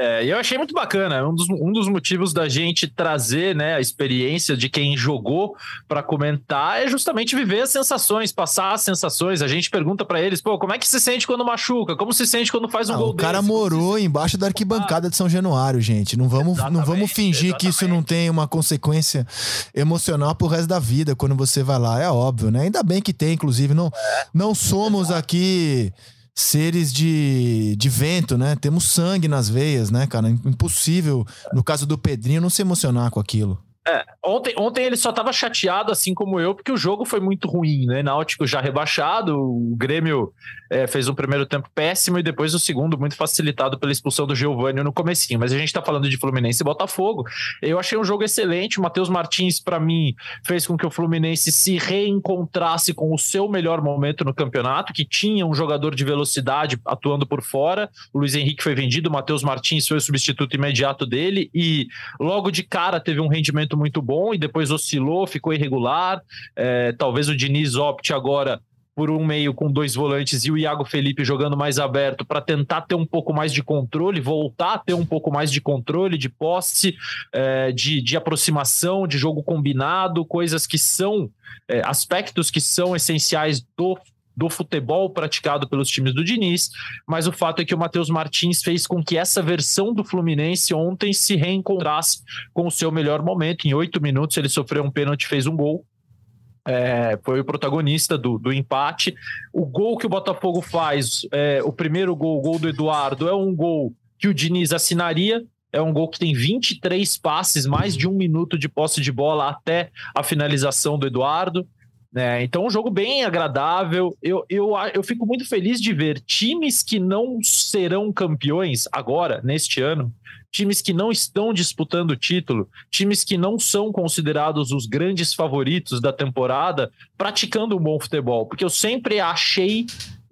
S3: É, eu achei muito bacana. Um dos, um dos motivos da gente trazer né, a experiência de quem jogou para comentar é justamente viver as sensações, passar as sensações. A gente pergunta para eles, pô, como é que se sente quando machuca? Como se sente quando faz um ah, gol
S1: O cara desse? morou se... embaixo da arquibancada de São Januário, gente. Não vamos, não vamos fingir exatamente. que isso não tem uma consequência emocional pro resto da vida quando você vai lá. É óbvio, né? Ainda bem que tem, inclusive. Não, é. não somos aqui seres de, de vento, né? Temos sangue nas veias, né, cara? Impossível, no caso do Pedrinho, não se emocionar com aquilo.
S3: É, ontem, ontem ele só estava chateado, assim como eu, porque o jogo foi muito ruim, né? Náutico já rebaixado, o Grêmio é, fez um primeiro tempo péssimo e depois o segundo muito facilitado pela expulsão do Giovani no comecinho. Mas a gente está falando de Fluminense e Botafogo. Eu achei um jogo excelente. O Matheus Martins, para mim, fez com que o Fluminense se reencontrasse com o seu melhor momento no campeonato, que tinha um jogador de velocidade atuando por fora. O Luiz Henrique foi vendido, o Matheus Martins foi o substituto imediato dele e logo de cara teve um rendimento muito bom e depois oscilou, ficou irregular. É, talvez o Diniz opte agora por um meio com dois volantes e o Iago Felipe jogando mais aberto para tentar ter um pouco mais de controle, voltar a ter um pouco mais de controle, de posse, é, de, de aproximação, de jogo combinado, coisas que são é, aspectos que são essenciais do do futebol praticado pelos times do Diniz, mas o fato é que o Matheus Martins fez com que essa versão do Fluminense ontem se reencontrasse com o seu melhor momento. Em oito minutos ele sofreu um pênalti, fez um gol. É, foi o protagonista do, do empate. O gol que o Botafogo faz, é, o primeiro gol, o gol do Eduardo, é um gol que o Diniz assinaria, é um gol que tem 23 passes, mais de um minuto de posse de bola até a finalização do Eduardo. Né? Então, um jogo bem agradável. Eu, eu, eu fico muito feliz de ver times que não serão campeões agora, neste ano, times que não estão disputando o título, times que não são considerados os grandes favoritos da temporada, praticando um bom futebol. Porque eu sempre achei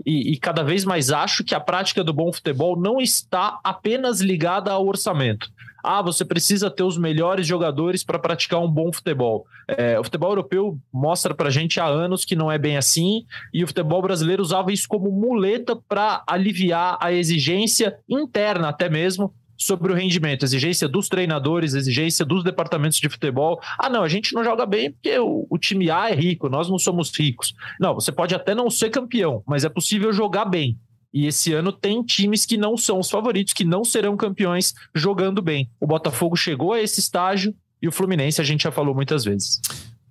S3: e, e, cada vez mais acho que a prática do bom futebol não está apenas ligada ao orçamento ah, você precisa ter os melhores jogadores para praticar um bom futebol. É, o futebol europeu mostra para gente há anos que não é bem assim, e o futebol brasileiro usava isso como muleta para aliviar a exigência interna, até mesmo, sobre o rendimento, exigência dos treinadores, exigência dos departamentos de futebol. Ah, não, a gente não joga bem porque o, o, time A é rico, nós não somos ricos. Não, você pode até não ser campeão, mas é possível jogar bem. E esse ano tem times que não são os favoritos, que não serão campeões jogando bem. O Botafogo chegou a esse estágio e o Fluminense a gente já falou muitas vezes.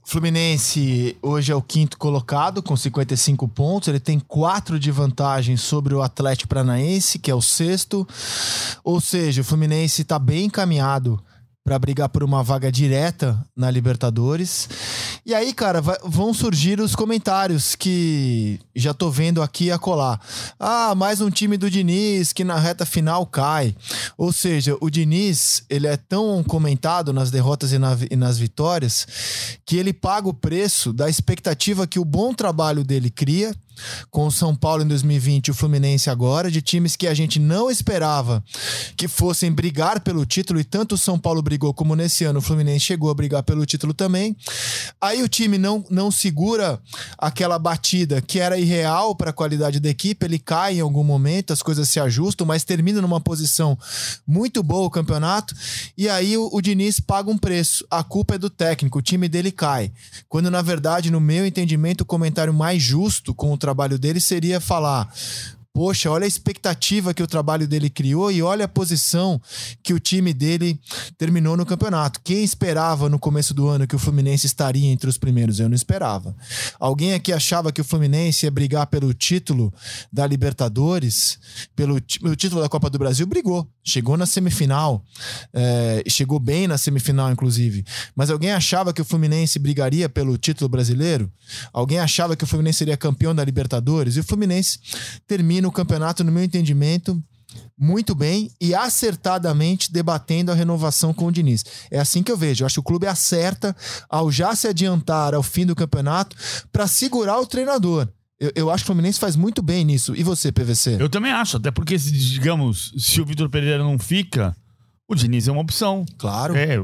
S1: Fluminense hoje é o quinto colocado com 55 pontos. Ele tem quatro de vantagem sobre o Atlético Paranaense, que é o sexto. Ou seja, o Fluminense está bem encaminhado para brigar por uma vaga direta na Libertadores. E aí, cara, vai, vão surgir os comentários que já tô vendo aqui a colar. Ah, mais um time do Diniz que na reta final cai. Ou seja, o Diniz, ele é tão comentado nas derrotas e, na, e nas vitórias que ele paga o preço da expectativa que o bom trabalho dele cria com o São Paulo em 2020 e o Fluminense agora, de times que a gente não esperava que fossem brigar pelo título, e tanto o São Paulo brigou como nesse ano o Fluminense chegou a brigar pelo título também. Aí o time não, não segura aquela batida que era irreal para a qualidade da equipe, ele cai em algum momento, as coisas se ajustam, mas termina numa posição muito boa o campeonato, e aí o, o Diniz paga um preço. A culpa é do técnico, o time dele cai. Quando na verdade, no meu entendimento, o comentário mais justo o trabalho dele seria falar: poxa, olha a expectativa que o trabalho dele criou e olha a posição que o time dele terminou no campeonato. Quem esperava no começo do ano que o Fluminense estaria entre os primeiros? Eu não esperava. Alguém aqui achava que o Fluminense ia brigar pelo título da Libertadores, pelo, pelo título da Copa do Brasil? Brigou. Chegou na semifinal, é, chegou bem na semifinal, inclusive. Mas alguém achava que o Fluminense brigaria pelo título brasileiro? Alguém achava que o Fluminense seria campeão da Libertadores? E o Fluminense termina o campeonato, no meu entendimento, muito bem e acertadamente debatendo a renovação com o Diniz. É assim que eu vejo. Eu acho que o clube acerta ao já se adiantar ao fim do campeonato para segurar o treinador. Eu, eu, acho que o Fluminense faz muito bem nisso. E você, PVC?
S2: Eu também acho, até porque, digamos, se o Vitor Pereira não fica, o Diniz é uma opção.
S1: Claro.
S2: É,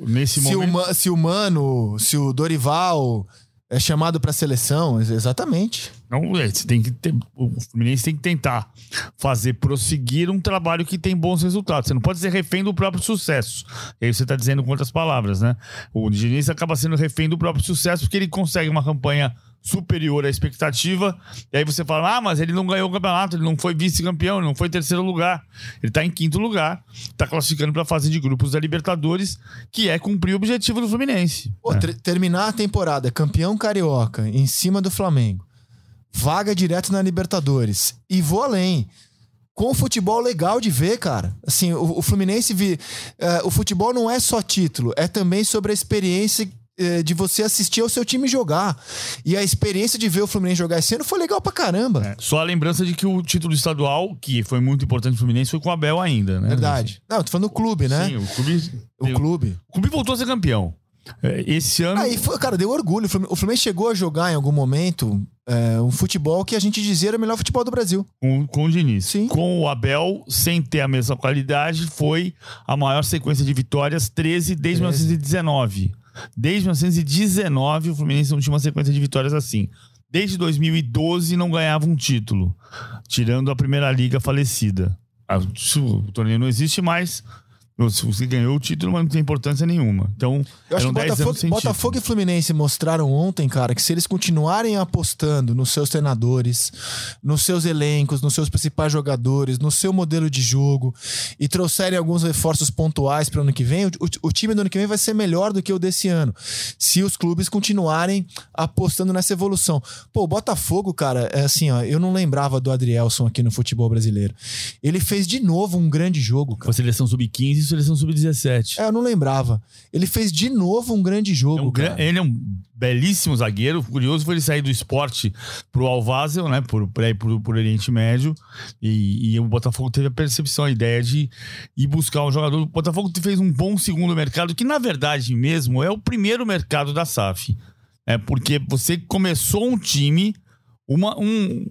S2: nesse
S1: se
S2: momento.
S1: O, se o Mano, se o Dorival é chamado para a seleção, exatamente.
S2: Não, é, você tem que ter, o Fluminense tem que tentar fazer prosseguir um trabalho que tem bons resultados. Você não pode ser refém do próprio sucesso. E aí você está dizendo com outras palavras, né? O Diniz acaba sendo refém do próprio sucesso porque ele consegue uma campanha superior à expectativa. E aí você fala: ah, mas ele não ganhou o campeonato, ele não foi vice-campeão, ele não foi terceiro lugar. Ele está em quinto lugar, está classificando para a fase de grupos da Libertadores, que é cumprir o objetivo do Fluminense.
S1: Pô,
S2: é.
S1: Terminar a temporada campeão carioca em cima do Flamengo, vaga direto na Libertadores. E vou além com futebol legal de ver, cara. Assim, o, o Fluminense vi, uh, o futebol não é só título, é também sobre a experiência é, de você assistir ao seu time jogar. E a experiência de ver o Fluminense jogar esse ano foi legal pra caramba. É,
S2: só a lembrança de que o título estadual, que foi muito importante pro Fluminense, foi com o Abel ainda, né?
S1: Verdade. Não, tô falando do clube, né?
S2: Sim, o clube.
S1: O clube.
S2: O clube voltou a ser campeão. É, esse ano.
S1: Aí, foi, cara, deu orgulho. O Fluminense chegou a jogar em algum momento é, um futebol que a gente dizia era o melhor futebol do Brasil.
S2: Com, com o Diniz.
S1: Sim.
S2: Com o Abel, sem ter a mesma qualidade, foi a maior sequência de vitórias, 13 desde 13. 1919. Desde 1919, o Fluminense não tinha uma sequência de vitórias assim. Desde 2012 não ganhava um título, tirando a primeira liga falecida. O torneio não existe mais, você ganhou o título, mas não tem importância nenhuma. Então,
S1: eu acho que Botafogo, Botafogo e Fluminense mostraram ontem, cara, que se eles continuarem apostando nos seus treinadores, nos seus elencos, nos seus principais jogadores, no seu modelo de jogo e trouxerem alguns reforços pontuais para o ano que vem, o, o, time do ano que vem vai ser melhor do que o desse ano. Se os clubes continuarem apostando nessa evolução. Pô, o Botafogo, cara, é assim, ó, eu não lembrava do Adrielson aqui no futebol brasileiro. Ele fez de novo um grande jogo, cara.
S2: Com a seleção sub-15 seleção sub-17.
S1: É, eu não lembrava. Ele fez de novo um grande jogo. É
S2: um. Ele é um belíssimo zagueiro. Curioso foi ele sair do esporte pro Alvazel, né? Por, por, por, por Oriente Médio. E, e, o Botafogo teve a percepção, a ideia de ir buscar um jogador. O Botafogo fez um bom segundo mercado, que na verdade mesmo é o primeiro mercado da SAF. É porque você começou um time. Uma, um,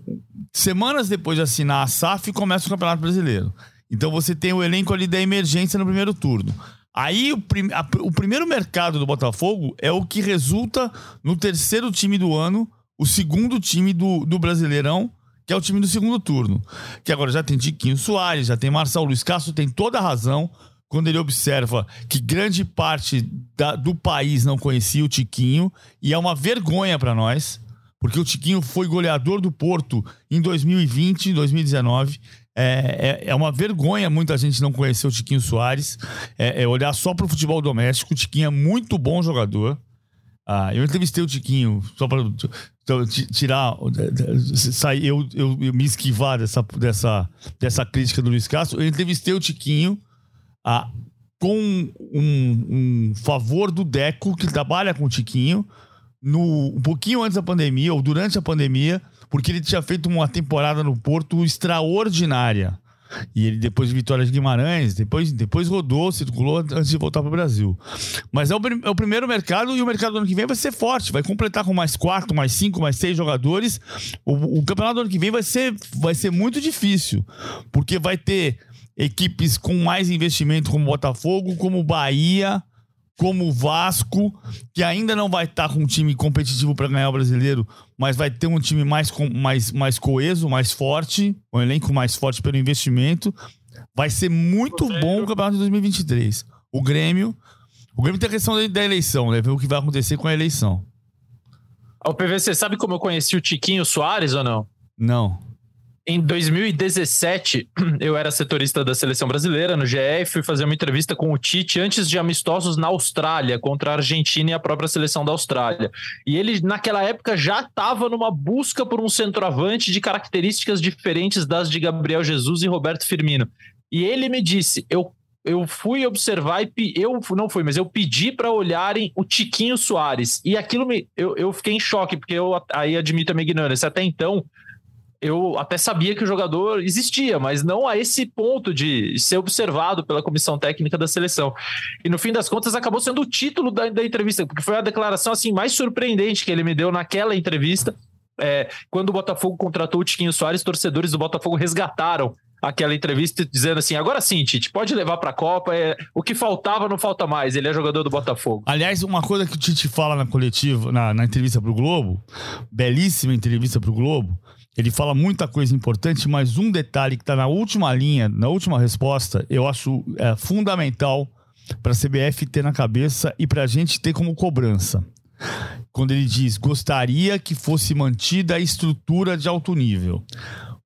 S2: semanas depois de assinar a SAF, começa o Campeonato Brasileiro. Então você tem o elenco ali da emergência no primeiro turno. Aí o, prim a, o primeiro mercado do Botafogo é o que resulta no terceiro time do ano, o segundo time do, do Brasileirão, que é o time do segundo turno. Que agora já tem Tiquinho Soares, já tem Marcelo Luiz Castro, tem toda a razão quando ele observa que grande parte da, do país não conhecia o Tiquinho e é uma vergonha para nós, porque o Tiquinho foi goleador do Porto em 2020, 2019. É, é, é, uma vergonha muita gente não conhecer o Tiquinho Soares. É, é olhar só para o futebol doméstico. O Tiquinho é muito bom jogador. Ah, eu entrevistei o Tiquinho só para tirar. Sair, eu, eu, eu, me esquivar dessa, dessa, dessa crítica do Luiz Castro. Eu entrevistei o Tiquinho ah, com um, um favor do Deco, que trabalha com o Tiquinho, no, um pouquinho antes da pandemia, ou durante a pandemia porque ele tinha feito uma temporada no Porto extraordinária. E ele, depois de Vitória de Guimarães, depois, depois rodou, circulou antes de voltar para o Brasil. Mas é o, é o, primeiro mercado e o mercado do ano que vem vai ser forte. Vai completar com mais quatro, mais cinco, mais seis jogadores. O, o campeonato do ano que vem vai ser, vai ser muito difícil, porque vai ter equipes com mais investimento, como Botafogo, como Bahia, como o Vasco, que ainda não vai estar com um time competitivo para ganhar o brasileiro, mas vai ter um time mais, mais, mais coeso, mais forte, um elenco mais forte pelo investimento. Vai ser muito o bom o campeonato de 2023. O Grêmio. O Grêmio tem a questão da, da eleição, né? Ver o que vai acontecer com a eleição.
S3: O PVC, sabe como eu conheci o Tiquinho Soares ou não?
S2: Não.
S3: Em 2017, eu era setorista da seleção brasileira no GE e fui fazer uma entrevista com o Tite antes de amistosos na Austrália, contra a Argentina e a própria seleção da Austrália. E ele, naquela época, já estava numa busca por um centroavante de características diferentes das de Gabriel Jesus e Roberto Firmino. E ele me disse: eu eu fui observar e eu não fui, mas eu pedi para olharem o Tiquinho Soares. E aquilo me eu, eu fiquei em choque, porque eu aí admito a minha ignorância. Até então, eu até sabia que o jogador existia, mas não a esse ponto de ser observado pela comissão técnica da seleção. E no fim das contas acabou sendo o título da, da entrevista, porque foi a declaração assim mais surpreendente que ele me deu naquela entrevista. É, quando o Botafogo contratou o Tiquinho Soares, torcedores do Botafogo resgataram aquela entrevista dizendo assim: agora sim, Tite, pode levar para a Copa. É, o que faltava não falta mais. Ele é jogador do Botafogo.
S2: Aliás, uma coisa que o Tite fala na coletiva, na, na entrevista para o Globo, belíssima entrevista para o Globo. Ele fala muita coisa importante, mas um detalhe que está na última linha, na última resposta, eu acho é, fundamental para a CBF ter na cabeça e para a gente ter como cobrança. Quando ele diz: gostaria que fosse mantida a estrutura de alto nível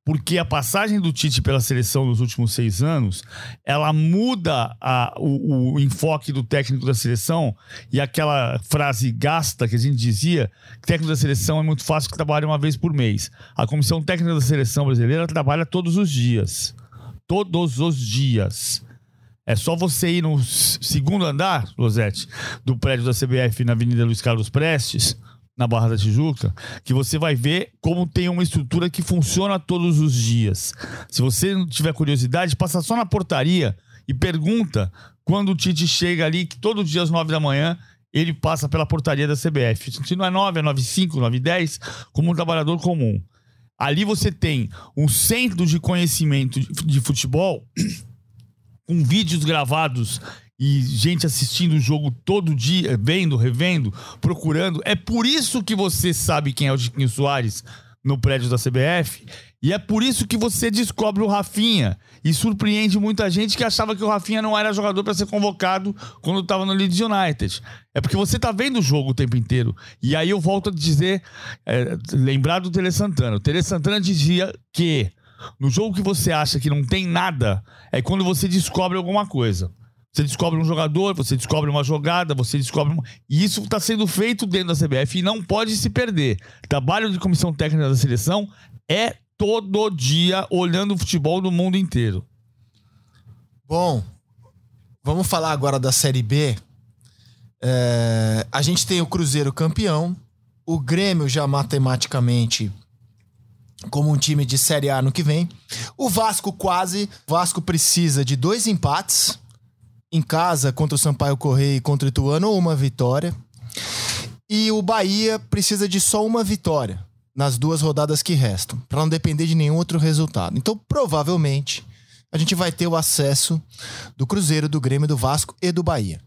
S2: porque a passagem do Tite pela seleção nos últimos seis anos, ela muda a, o, o, enfoque do técnico da seleção e aquela frase gasta que a gente dizia, que técnico da seleção é muito fácil que trabalha uma vez por mês. A comissão técnica da seleção brasileira trabalha todos os dias. Todos os dias. É só você ir no segundo andar, Rosete, do prédio da CBF na Avenida Luiz Carlos Prestes, na Barra da Tijuca, que você vai ver como tem uma estrutura que funciona todos os dias. Se você não tiver curiosidade, passa só na portaria e pergunta quando o Tite chega ali, que todo dia às nove da manhã ele passa pela portaria da CBF. Se não é nove, é nove cinco, nove dez, como um trabalhador comum. Ali você tem um centro de conhecimento de futebol com vídeos gravados e gente assistindo o jogo todo dia, vendo, revendo, procurando. É por isso que você sabe quem é o Chiquinho Soares no prédio da CBF. E é por isso que você descobre o Rafinha. E surpreende muita gente que achava que o Rafinha não era jogador para ser convocado quando estava no Leeds United. É porque você tá vendo o jogo o tempo inteiro. E aí eu volto a dizer, é, lembrar do Tele Santana. O Tele Santana dizia que no jogo que você acha que não tem nada, é quando você descobre alguma coisa. Você descobre um jogador, você descobre uma jogada, você descobre. Uma... E isso está sendo feito dentro da CBF e não pode se perder. Trabalho de comissão técnica da seleção é todo dia olhando o futebol do mundo inteiro.
S1: Bom, vamos falar agora da Série B. É... a gente tem o Cruzeiro campeão, o Grêmio já matematicamente como um time de Série A no que vem. O Vasco quase. O Vasco precisa de dois empates em casa contra o Sampaio Correia e contra o Ituano uma vitória. E o Bahia precisa de só uma vitória nas duas rodadas que restam, para não depender de nenhum outro resultado. Então, provavelmente, a gente vai ter o acesso do Cruzeiro, do Grêmio, do Vasco e do Bahia.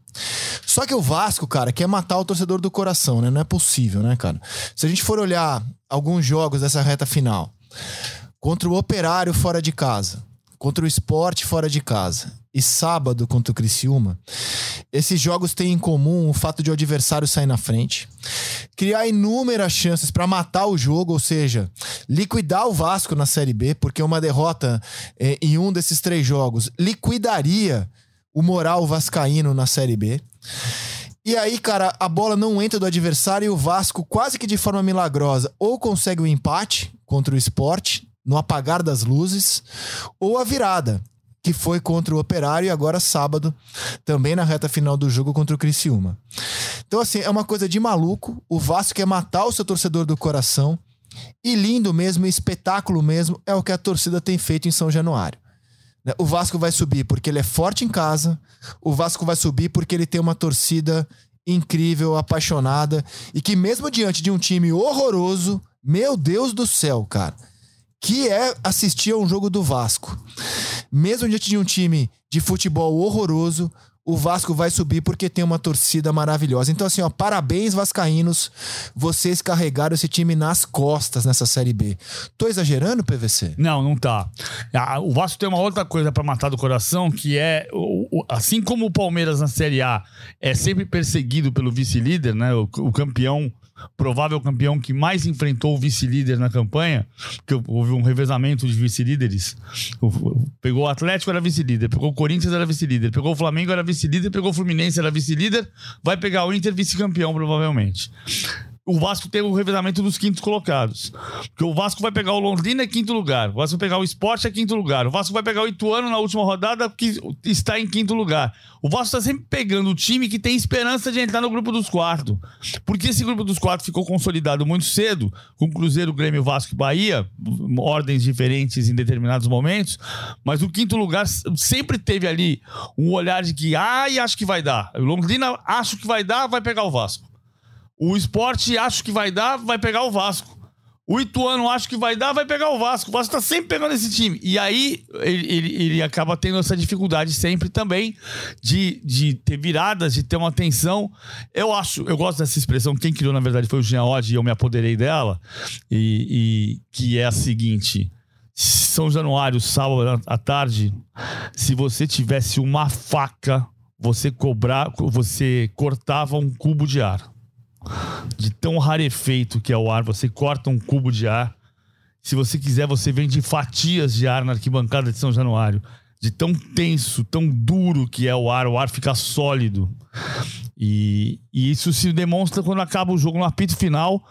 S1: Só que o Vasco, cara, quer matar o torcedor do coração, né? Não é possível, né, cara? Se a gente for olhar alguns jogos dessa reta final, contra o Operário fora de casa, contra o Esporte fora de casa e sábado contra o Criciúma, esses jogos têm em comum o fato de o adversário sair na frente, criar inúmeras chances para matar o jogo, ou seja, liquidar o Vasco na Série B, porque uma derrota eh, em um desses três jogos liquidaria o moral vascaíno na Série B. E aí, cara, a bola não entra do adversário e o Vasco, quase que de forma milagrosa, ou consegue o um empate contra o esporte, no apagar das luzes, ou a virada que foi contra o Operário e agora sábado, também na reta final do jogo contra o Criciúma. Então, assim, é uma coisa de maluco. O Vasco quer matar o seu torcedor do coração. E lindo mesmo, espetáculo mesmo, é o que a torcida tem feito em São Januário. Né? O Vasco vai subir porque ele é forte em casa. O Vasco vai subir porque ele tem uma torcida incrível, apaixonada. E que, mesmo diante de um time horroroso, meu Deus do céu, cara que é assistir a um jogo do Vasco. Mesmo diante de um time de futebol horroroso, o Vasco vai subir porque tem uma torcida maravilhosa. Então, assim, ó, parabéns, Vascaínos. Vocês carregaram esse time nas costas nessa Série B. Tô exagerando, PVC?
S2: Não, não tá. Ah, o Vasco tem uma outra coisa para matar do coração, que é, assim como o Palmeiras na Série A é sempre perseguido pelo vice-líder, né? O, o campeão provável campeão que mais enfrentou o vice-líder na campanha, porque houve um revezamento de vice-líderes. Pegou o Atlético, era vice-líder, pegou o Corinthians, era vice-líder, pegou o Flamengo, era vice-líder, pegou o Fluminense, era vice-líder, vai pegar o Inter, vice-campeão, provavelmente. O Vasco tem o revezamento dos quintos colocados. Porque o Vasco vai pegar o Londrina é quinto lugar, o Vasco vai pegar o Sport é quinto lugar, o Vasco vai pegar o Ituano na última rodada que está em quinto lugar. O Vasco está sempre pegando o time que tem esperança de entrar no grupo dos quatro. Porque esse grupo dos quatro ficou consolidado muito cedo, com Cruzeiro, Grêmio, Vasco e Bahia, ordens diferentes em determinados momentos, mas o quinto lugar sempre teve ali um olhar de que, ai, acho que vai dar. O Londrina, acho que vai dar, vai pegar o Vasco. O esporte, acho que vai dar, vai pegar o Vasco. O Ituano, acho que vai dar, vai pegar o Vasco. O Vasco tá sempre pegando esse time. E aí, ele, ele, ele, acaba tendo essa dificuldade sempre também de, de ter viradas, de ter uma tensão. Eu acho, eu gosto dessa expressão. Quem criou, na verdade, foi o Jean Odd e eu me apoderei dela. E, e que é a seguinte: São Januário, sábado à tarde, se você tivesse uma faca, você cobrar, você cortava um cubo de ar de tão rarefeito que é o ar. Você corta um cubo de ar. Se você quiser, você vende fatias de ar na arquibancada de São Januário. De tão tenso, tão duro que é o ar, o ar fica sólido. E, e isso se demonstra quando acaba o jogo no apito final,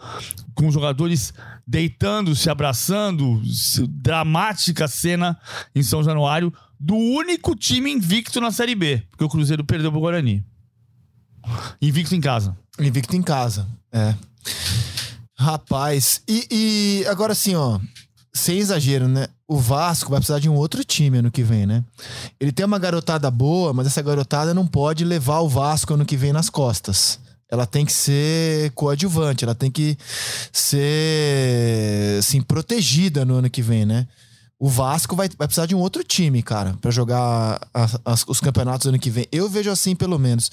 S2: com os jogadores deitando, se abraçando. Dramática cena em São Januário do único time invicto na Série B, porque o Cruzeiro perdeu pro Guarani. Invicto em casa.
S1: Invicto em casa, é. Rapaz, e, e agora assim, ó, sem exagero, né? O Vasco vai precisar de um outro time ano que vem, né? Ele tem uma garotada boa, mas essa garotada não pode levar o Vasco ano que vem nas costas. Ela tem que ser coadjuvante, ela tem que ser, assim, protegida no ano que vem, né? O Vasco vai, vai precisar de um outro time, cara, para jogar as, as, os campeonatos ano que vem. Eu vejo assim, pelo menos.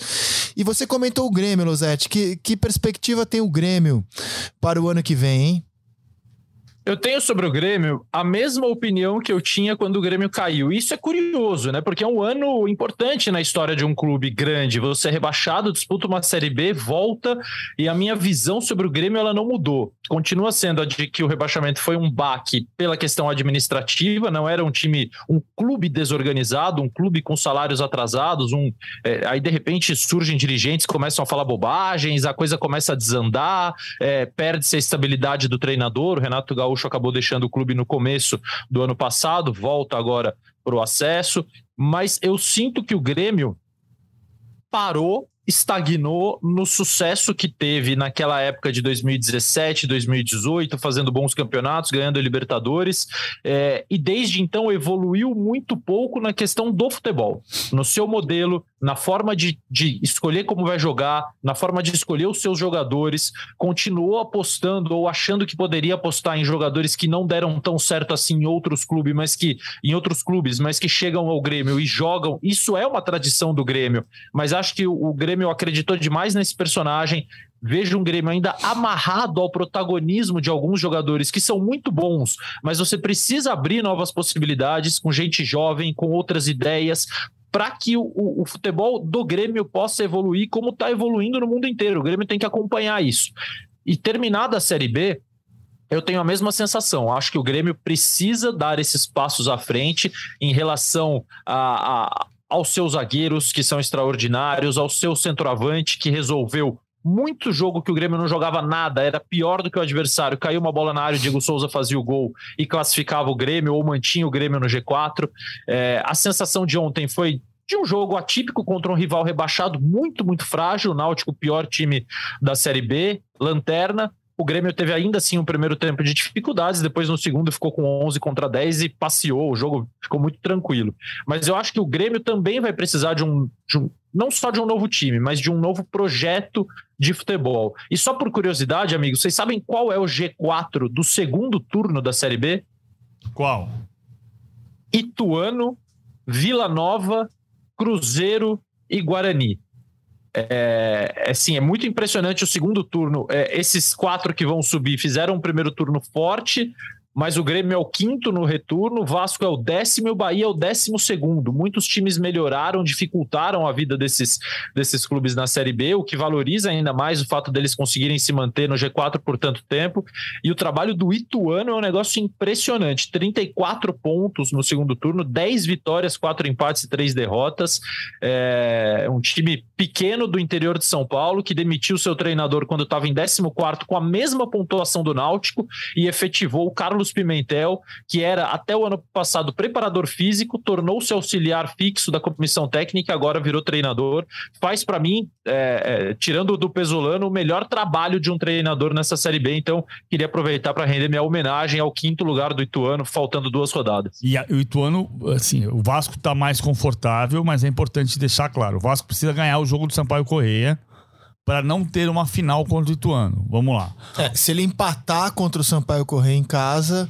S1: E você comentou o Grêmio, Losete. Que, que perspectiva tem o Grêmio para o ano que vem, hein?
S3: Eu tenho sobre o Grêmio a mesma opinião que eu tinha quando o Grêmio caiu. Isso é curioso, né? Porque é um ano importante na história de um clube grande. Você é rebaixado, disputa uma Série B, volta, e a minha visão sobre o Grêmio ela não mudou. Continua sendo a de que o rebaixamento foi um baque pela questão administrativa, não era um time, um clube desorganizado, um clube com salários atrasados, um é, aí de repente surgem dirigentes, começam a falar bobagens, a coisa começa a desandar, é, perde-se a estabilidade do treinador, o Renato Gaúcho Gaúcho acabou deixando o clube no começo do ano passado, volta agora para o acesso, mas eu sinto que o Grêmio parou estagnou no sucesso que teve naquela época de 2017, 2018, fazendo bons campeonatos, ganhando Libertadores, é, e desde então evoluiu muito pouco na questão do futebol, no seu modelo, na forma de, de escolher como vai jogar, na forma de escolher os seus jogadores, continuou apostando ou achando que poderia apostar em jogadores que não deram tão certo assim em outros clubes, mas que em outros clubes, mas que chegam ao Grêmio e jogam. Isso é uma tradição do Grêmio, mas acho que o, o Grêmio acreditou demais nesse personagem. Vejo um Grêmio ainda amarrado ao protagonismo de alguns jogadores que são muito bons, mas você precisa abrir novas possibilidades com gente jovem, com outras ideias, para que o, o, futebol do Grêmio possa evoluir como está evoluindo no mundo inteiro. O Grêmio tem que acompanhar isso. E terminada a Série B, eu tenho a mesma sensação. Acho que o Grêmio precisa dar esses passos à frente em relação a, a, aos seus zagueiros, que são extraordinários, ao seu centroavante, que resolveu muito jogo que o Grêmio não jogava nada, era pior do que o adversário. Caiu uma bola na área, o Diego Souza fazia o gol e classificava o Grêmio, ou mantinha o Grêmio no G4. É, a sensação de ontem foi de um jogo atípico contra um rival rebaixado, muito, muito frágil. O Náutico, pior time da Série B, lanterna. O Grêmio teve ainda assim um primeiro tempo de dificuldades, depois no segundo ficou com 11 contra 10 e passeou, o jogo ficou muito tranquilo. Mas eu acho que o Grêmio também vai precisar de um, de um não só de um novo time, mas de um novo projeto de futebol. E só por curiosidade, amigos, vocês sabem qual é o G4 do segundo turno da Série B?
S2: Qual?
S3: Ituano, Vila Nova, Cruzeiro e Guarani. É, é, assim, é muito impressionante o segundo turno. É, esses quatro que vão subir fizeram um primeiro turno forte, mas o Grêmio é o quinto no retorno, o Vasco é o décimo e o Bahia é o décimo segundo. Muitos times melhoraram, dificultaram a vida desses, desses clubes na Série B, o que valoriza ainda mais o fato deles conseguirem se manter no G4 por tanto tempo. E o trabalho do Ituano é um negócio impressionante: 34 pontos no segundo turno, 10 vitórias, 4 empates e 3 derrotas. É um time pequeno do interior de São Paulo que demitiu seu treinador quando estava em 14 com a mesma pontuação do Náutico e efetivou o Carlos Carlos Pimentel, que era até o ano passado preparador físico, tornou-se auxiliar fixo da comissão técnica, agora virou treinador. Faz para mim, é, é, tirando do Pesolano, o melhor trabalho de um treinador nessa Série B. Então, queria aproveitar para render minha homenagem ao quinto lugar do Ituano, faltando duas rodadas.
S2: E a, o Ituano, assim, o Vasco está mais confortável, mas é importante deixar claro: o Vasco precisa ganhar o jogo do Sampaio Correia para não ter uma final contra o Ituano. Vamos lá.
S1: É, se ele empatar contra o Sampaio Correia em casa,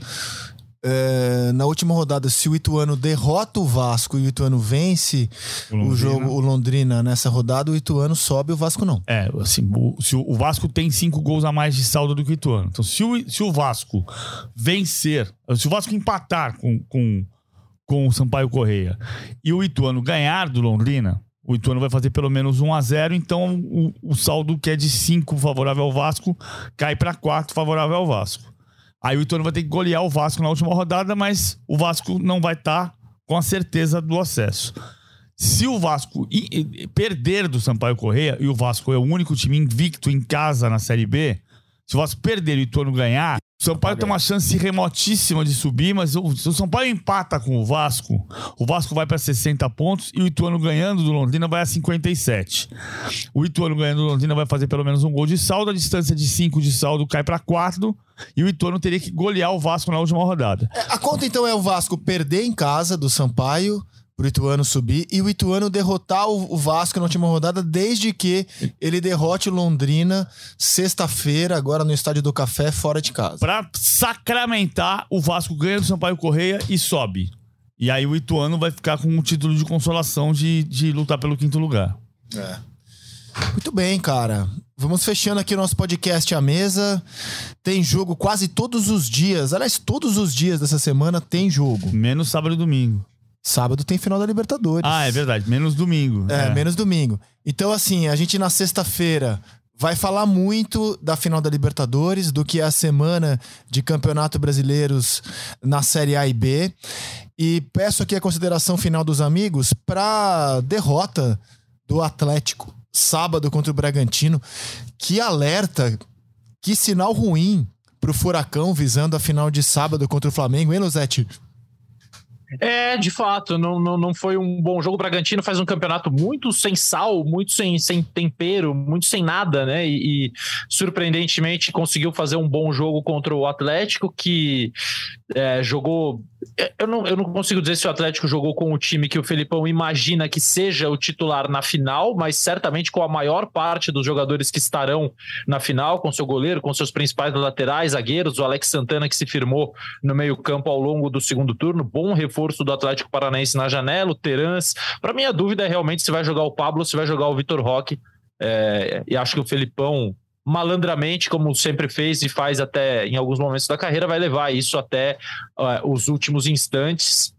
S1: é, na última rodada, se o Ituano derrota o Vasco e o Ituano vence o, o jogo, o Londrina nessa rodada, o Ituano sobe, o Vasco não.
S2: É, assim, o, se o, o, Vasco tem cinco gols a mais de saldo do que o Ituano. Então, se o, se o Vasco vencer, se o Vasco empatar com, com, com o Sampaio Correia e o Ituano ganhar do Londrina, o Ituano vai fazer pelo menos 1 a 0 então o, o saldo que é de 5 favorável ao Vasco cai para 4 favorável ao Vasco. Aí o Ituano vai ter que golear o Vasco na última rodada, mas o Vasco não vai estar tá com a certeza do acesso. Se o Vasco perder do Sampaio Correia, e o Vasco é o único time invicto em casa na Série B, se o Vasco perder e o Ituano ganhar, São Paulo tem uma chance remotíssima de subir, mas o, se o São Paulo empata com o Vasco, o Vasco vai para 60 pontos e o Ituano ganhando do Londrina vai a 57. O Ituano ganhando do Londrina vai fazer pelo menos um gol de saldo, a distância de 5 de saldo cai para 4 e o Ituano teria que golear o Vasco na última rodada.
S1: É, a conta então é o Vasco perder em casa do Sampaio pro Ituano subir e o Ituano derrotar o, Vasco na última rodada desde que ele derrote o Londrina sexta-feira, agora no Estádio do Café, fora de casa.
S2: Pra sacramentar, o Vasco ganha do Sampaio Correia e sobe. E aí o Ituano vai ficar com um título de consolação de, de lutar pelo quinto lugar.
S1: É. Muito bem, cara. Vamos fechando aqui o nosso podcast à mesa. Tem jogo quase todos os dias. Aliás, todos os dias dessa semana tem jogo.
S2: Menos sábado e domingo.
S1: Sábado tem final da Libertadores.
S2: Ah, é verdade. Menos domingo.
S1: É, é. menos domingo. Então, assim, a gente na sexta-feira vai falar muito da final da Libertadores, do que é a semana de campeonato brasileiros na Série A e B. E peço aqui a consideração final dos amigos para derrota do Atlético sábado contra o Bragantino. Que alerta, que sinal ruim pro Furacão visando a final de sábado contra o Flamengo, hein, Luzete?
S3: É, de fato, não, não, não foi um bom jogo. O Bragantino faz um campeonato muito sem sal, muito sem, sem tempero, muito sem nada, né? E, e surpreendentemente conseguiu fazer um bom jogo contra o Atlético, que é, jogou eu não, eu não consigo dizer se o Atlético jogou com o time que o Felipão imagina que seja o titular na final, mas certamente com a maior parte dos jogadores que estarão na final, com seu goleiro, com seus principais laterais, zagueiros, o Alex Santana que se firmou no meio-campo ao longo do segundo turno, bom reforço do Atlético Paranaense na janela, o Terans. Para mim, a dúvida é realmente se vai jogar o Pablo ou se vai jogar o Vitor Roque. É, e acho que o Felipão malandramente, como sempre fez e faz até em alguns momentos da carreira, vai levar isso até uh, os últimos instantes.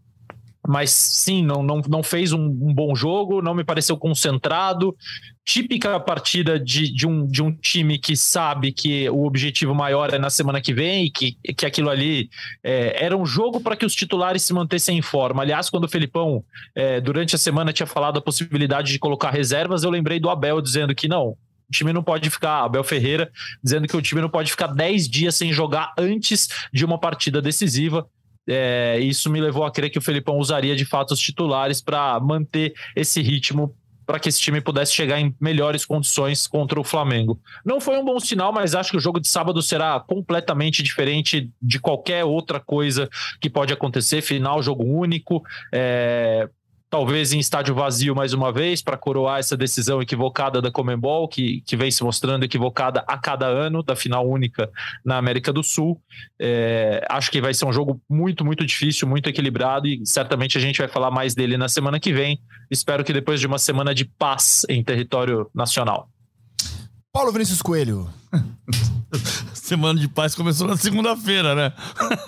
S3: Mas sim, não, não, não fez um, um, bom jogo, não me pareceu concentrado. Típica partida de, de, um, de um time que sabe que o objetivo maior é na semana que vem e que, que aquilo ali é, era um jogo para que os titulares se mantessem em forma. Aliás, quando o Felipão, é, durante a semana, tinha falado a possibilidade de colocar reservas, eu lembrei do Abel dizendo que não, o time não pode ficar, Abel Ferreira dizendo que o time não pode ficar 10 dias sem jogar antes de uma partida decisiva. É, isso me levou a crer que o Felipão usaria de fato os titulares para manter esse ritmo para que esse time pudesse chegar em melhores condições contra o Flamengo. Não foi um bom sinal, mas acho que o jogo de sábado será completamente diferente de qualquer outra coisa que pode acontecer. Final, jogo único. É talvez em estádio vazio mais uma vez, para coroar essa decisão equivocada da Comembol, que, que vem se mostrando equivocada a cada ano, da final única na América do Sul. É, acho que vai ser um jogo muito, muito difícil, muito equilibrado, e certamente a gente vai falar mais dele na semana que vem. Espero que depois de uma semana de paz em território nacional.
S1: Paulo Vinícius Coelho.
S2: semana de paz começou na segunda-feira, né?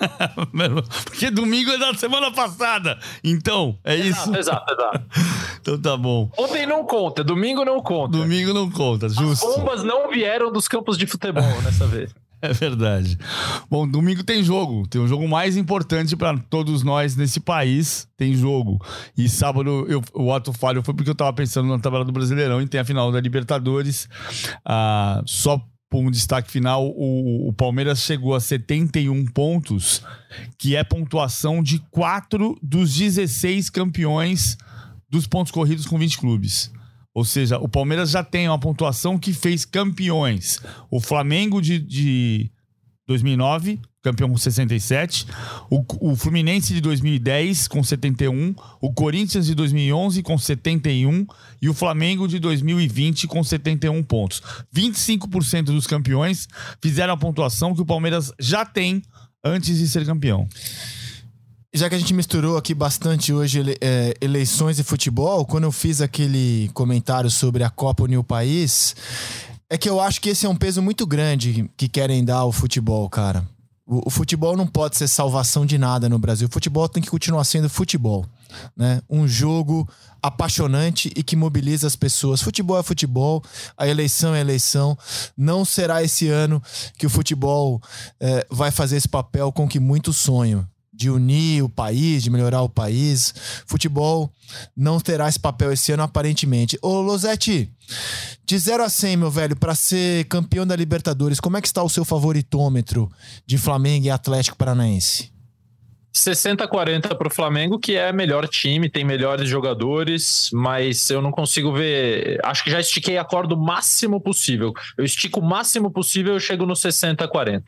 S2: Porque domingo é da semana passada. Então, é isso.
S3: Exato, exato.
S2: então tá bom.
S3: Ontem não conta, domingo não conta.
S2: Domingo não conta, justo.
S3: As bombas não vieram dos campos de futebol nessa vez.
S2: É verdade. Bom, domingo tem jogo. Tem um jogo mais importante para todos nós nesse país. Tem jogo. E sábado eu, o ato falho foi porque eu tava pensando na tabela do Brasileirão e tem a final da Libertadores. Ah, só um destaque final, o, o, Palmeiras chegou a 71 pontos, que é pontuação de 4 dos 16 campeões dos pontos corridos com 20 clubes. Ou seja, o Palmeiras já tem uma pontuação que fez campeões. O Flamengo de, de 2009, campeão com 67. O, o Fluminense de 2010 com 71. O Corinthians de 2011 com 71. E o Flamengo de 2020 com 71 pontos. 25% dos campeões fizeram a pontuação que o Palmeiras já tem antes de ser campeão
S1: já que a gente misturou aqui bastante hoje ele, é, eleições e futebol, quando eu fiz aquele comentário sobre a Copa Unir País, é que eu acho que esse é um peso muito grande que querem dar ao futebol, cara. O, futebol não pode ser salvação de nada no Brasil. O futebol tem que continuar sendo futebol. Né? Um jogo apaixonante e que mobiliza as pessoas. Futebol é futebol, a eleição é eleição. Não será esse ano que o futebol é, vai fazer esse papel com que muitos sonham de unir o país, de melhorar o país. Futebol não terá esse papel esse ano, aparentemente. Ô, Losetti, de 0 a 100, meu velho, para ser campeão da Libertadores, como é que está o seu favoritômetro de Flamengo e Atlético Paranaense?
S3: 60-40 para o Flamengo, que é melhor time, tem melhores jogadores, mas eu não consigo ver. Acho que já estiquei a corda o máximo possível. Eu estico o máximo possível, eu chego no 60-40.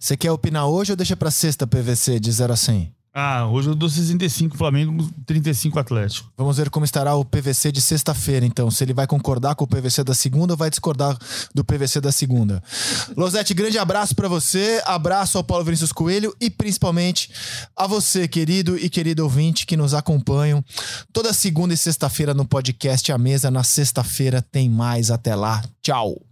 S1: Você quer opinar hoje ou deixa para sexta PVC de 0 a 100?
S2: Ah, hoje eu dou 65 Flamengo, 35 Atlético.
S1: Vamos ver como estará o PVC de sexta-feira, então. Se ele vai concordar com o PVC da segunda ou vai discordar do PVC da segunda. Losete, grande abraço para você, abraço ao Paulo Vinícius Coelho e principalmente a você, querido e querido ouvinte que nos acompanham toda segunda e sexta-feira no podcast A Mesa. Na sexta-feira tem mais. Até lá. Tchau.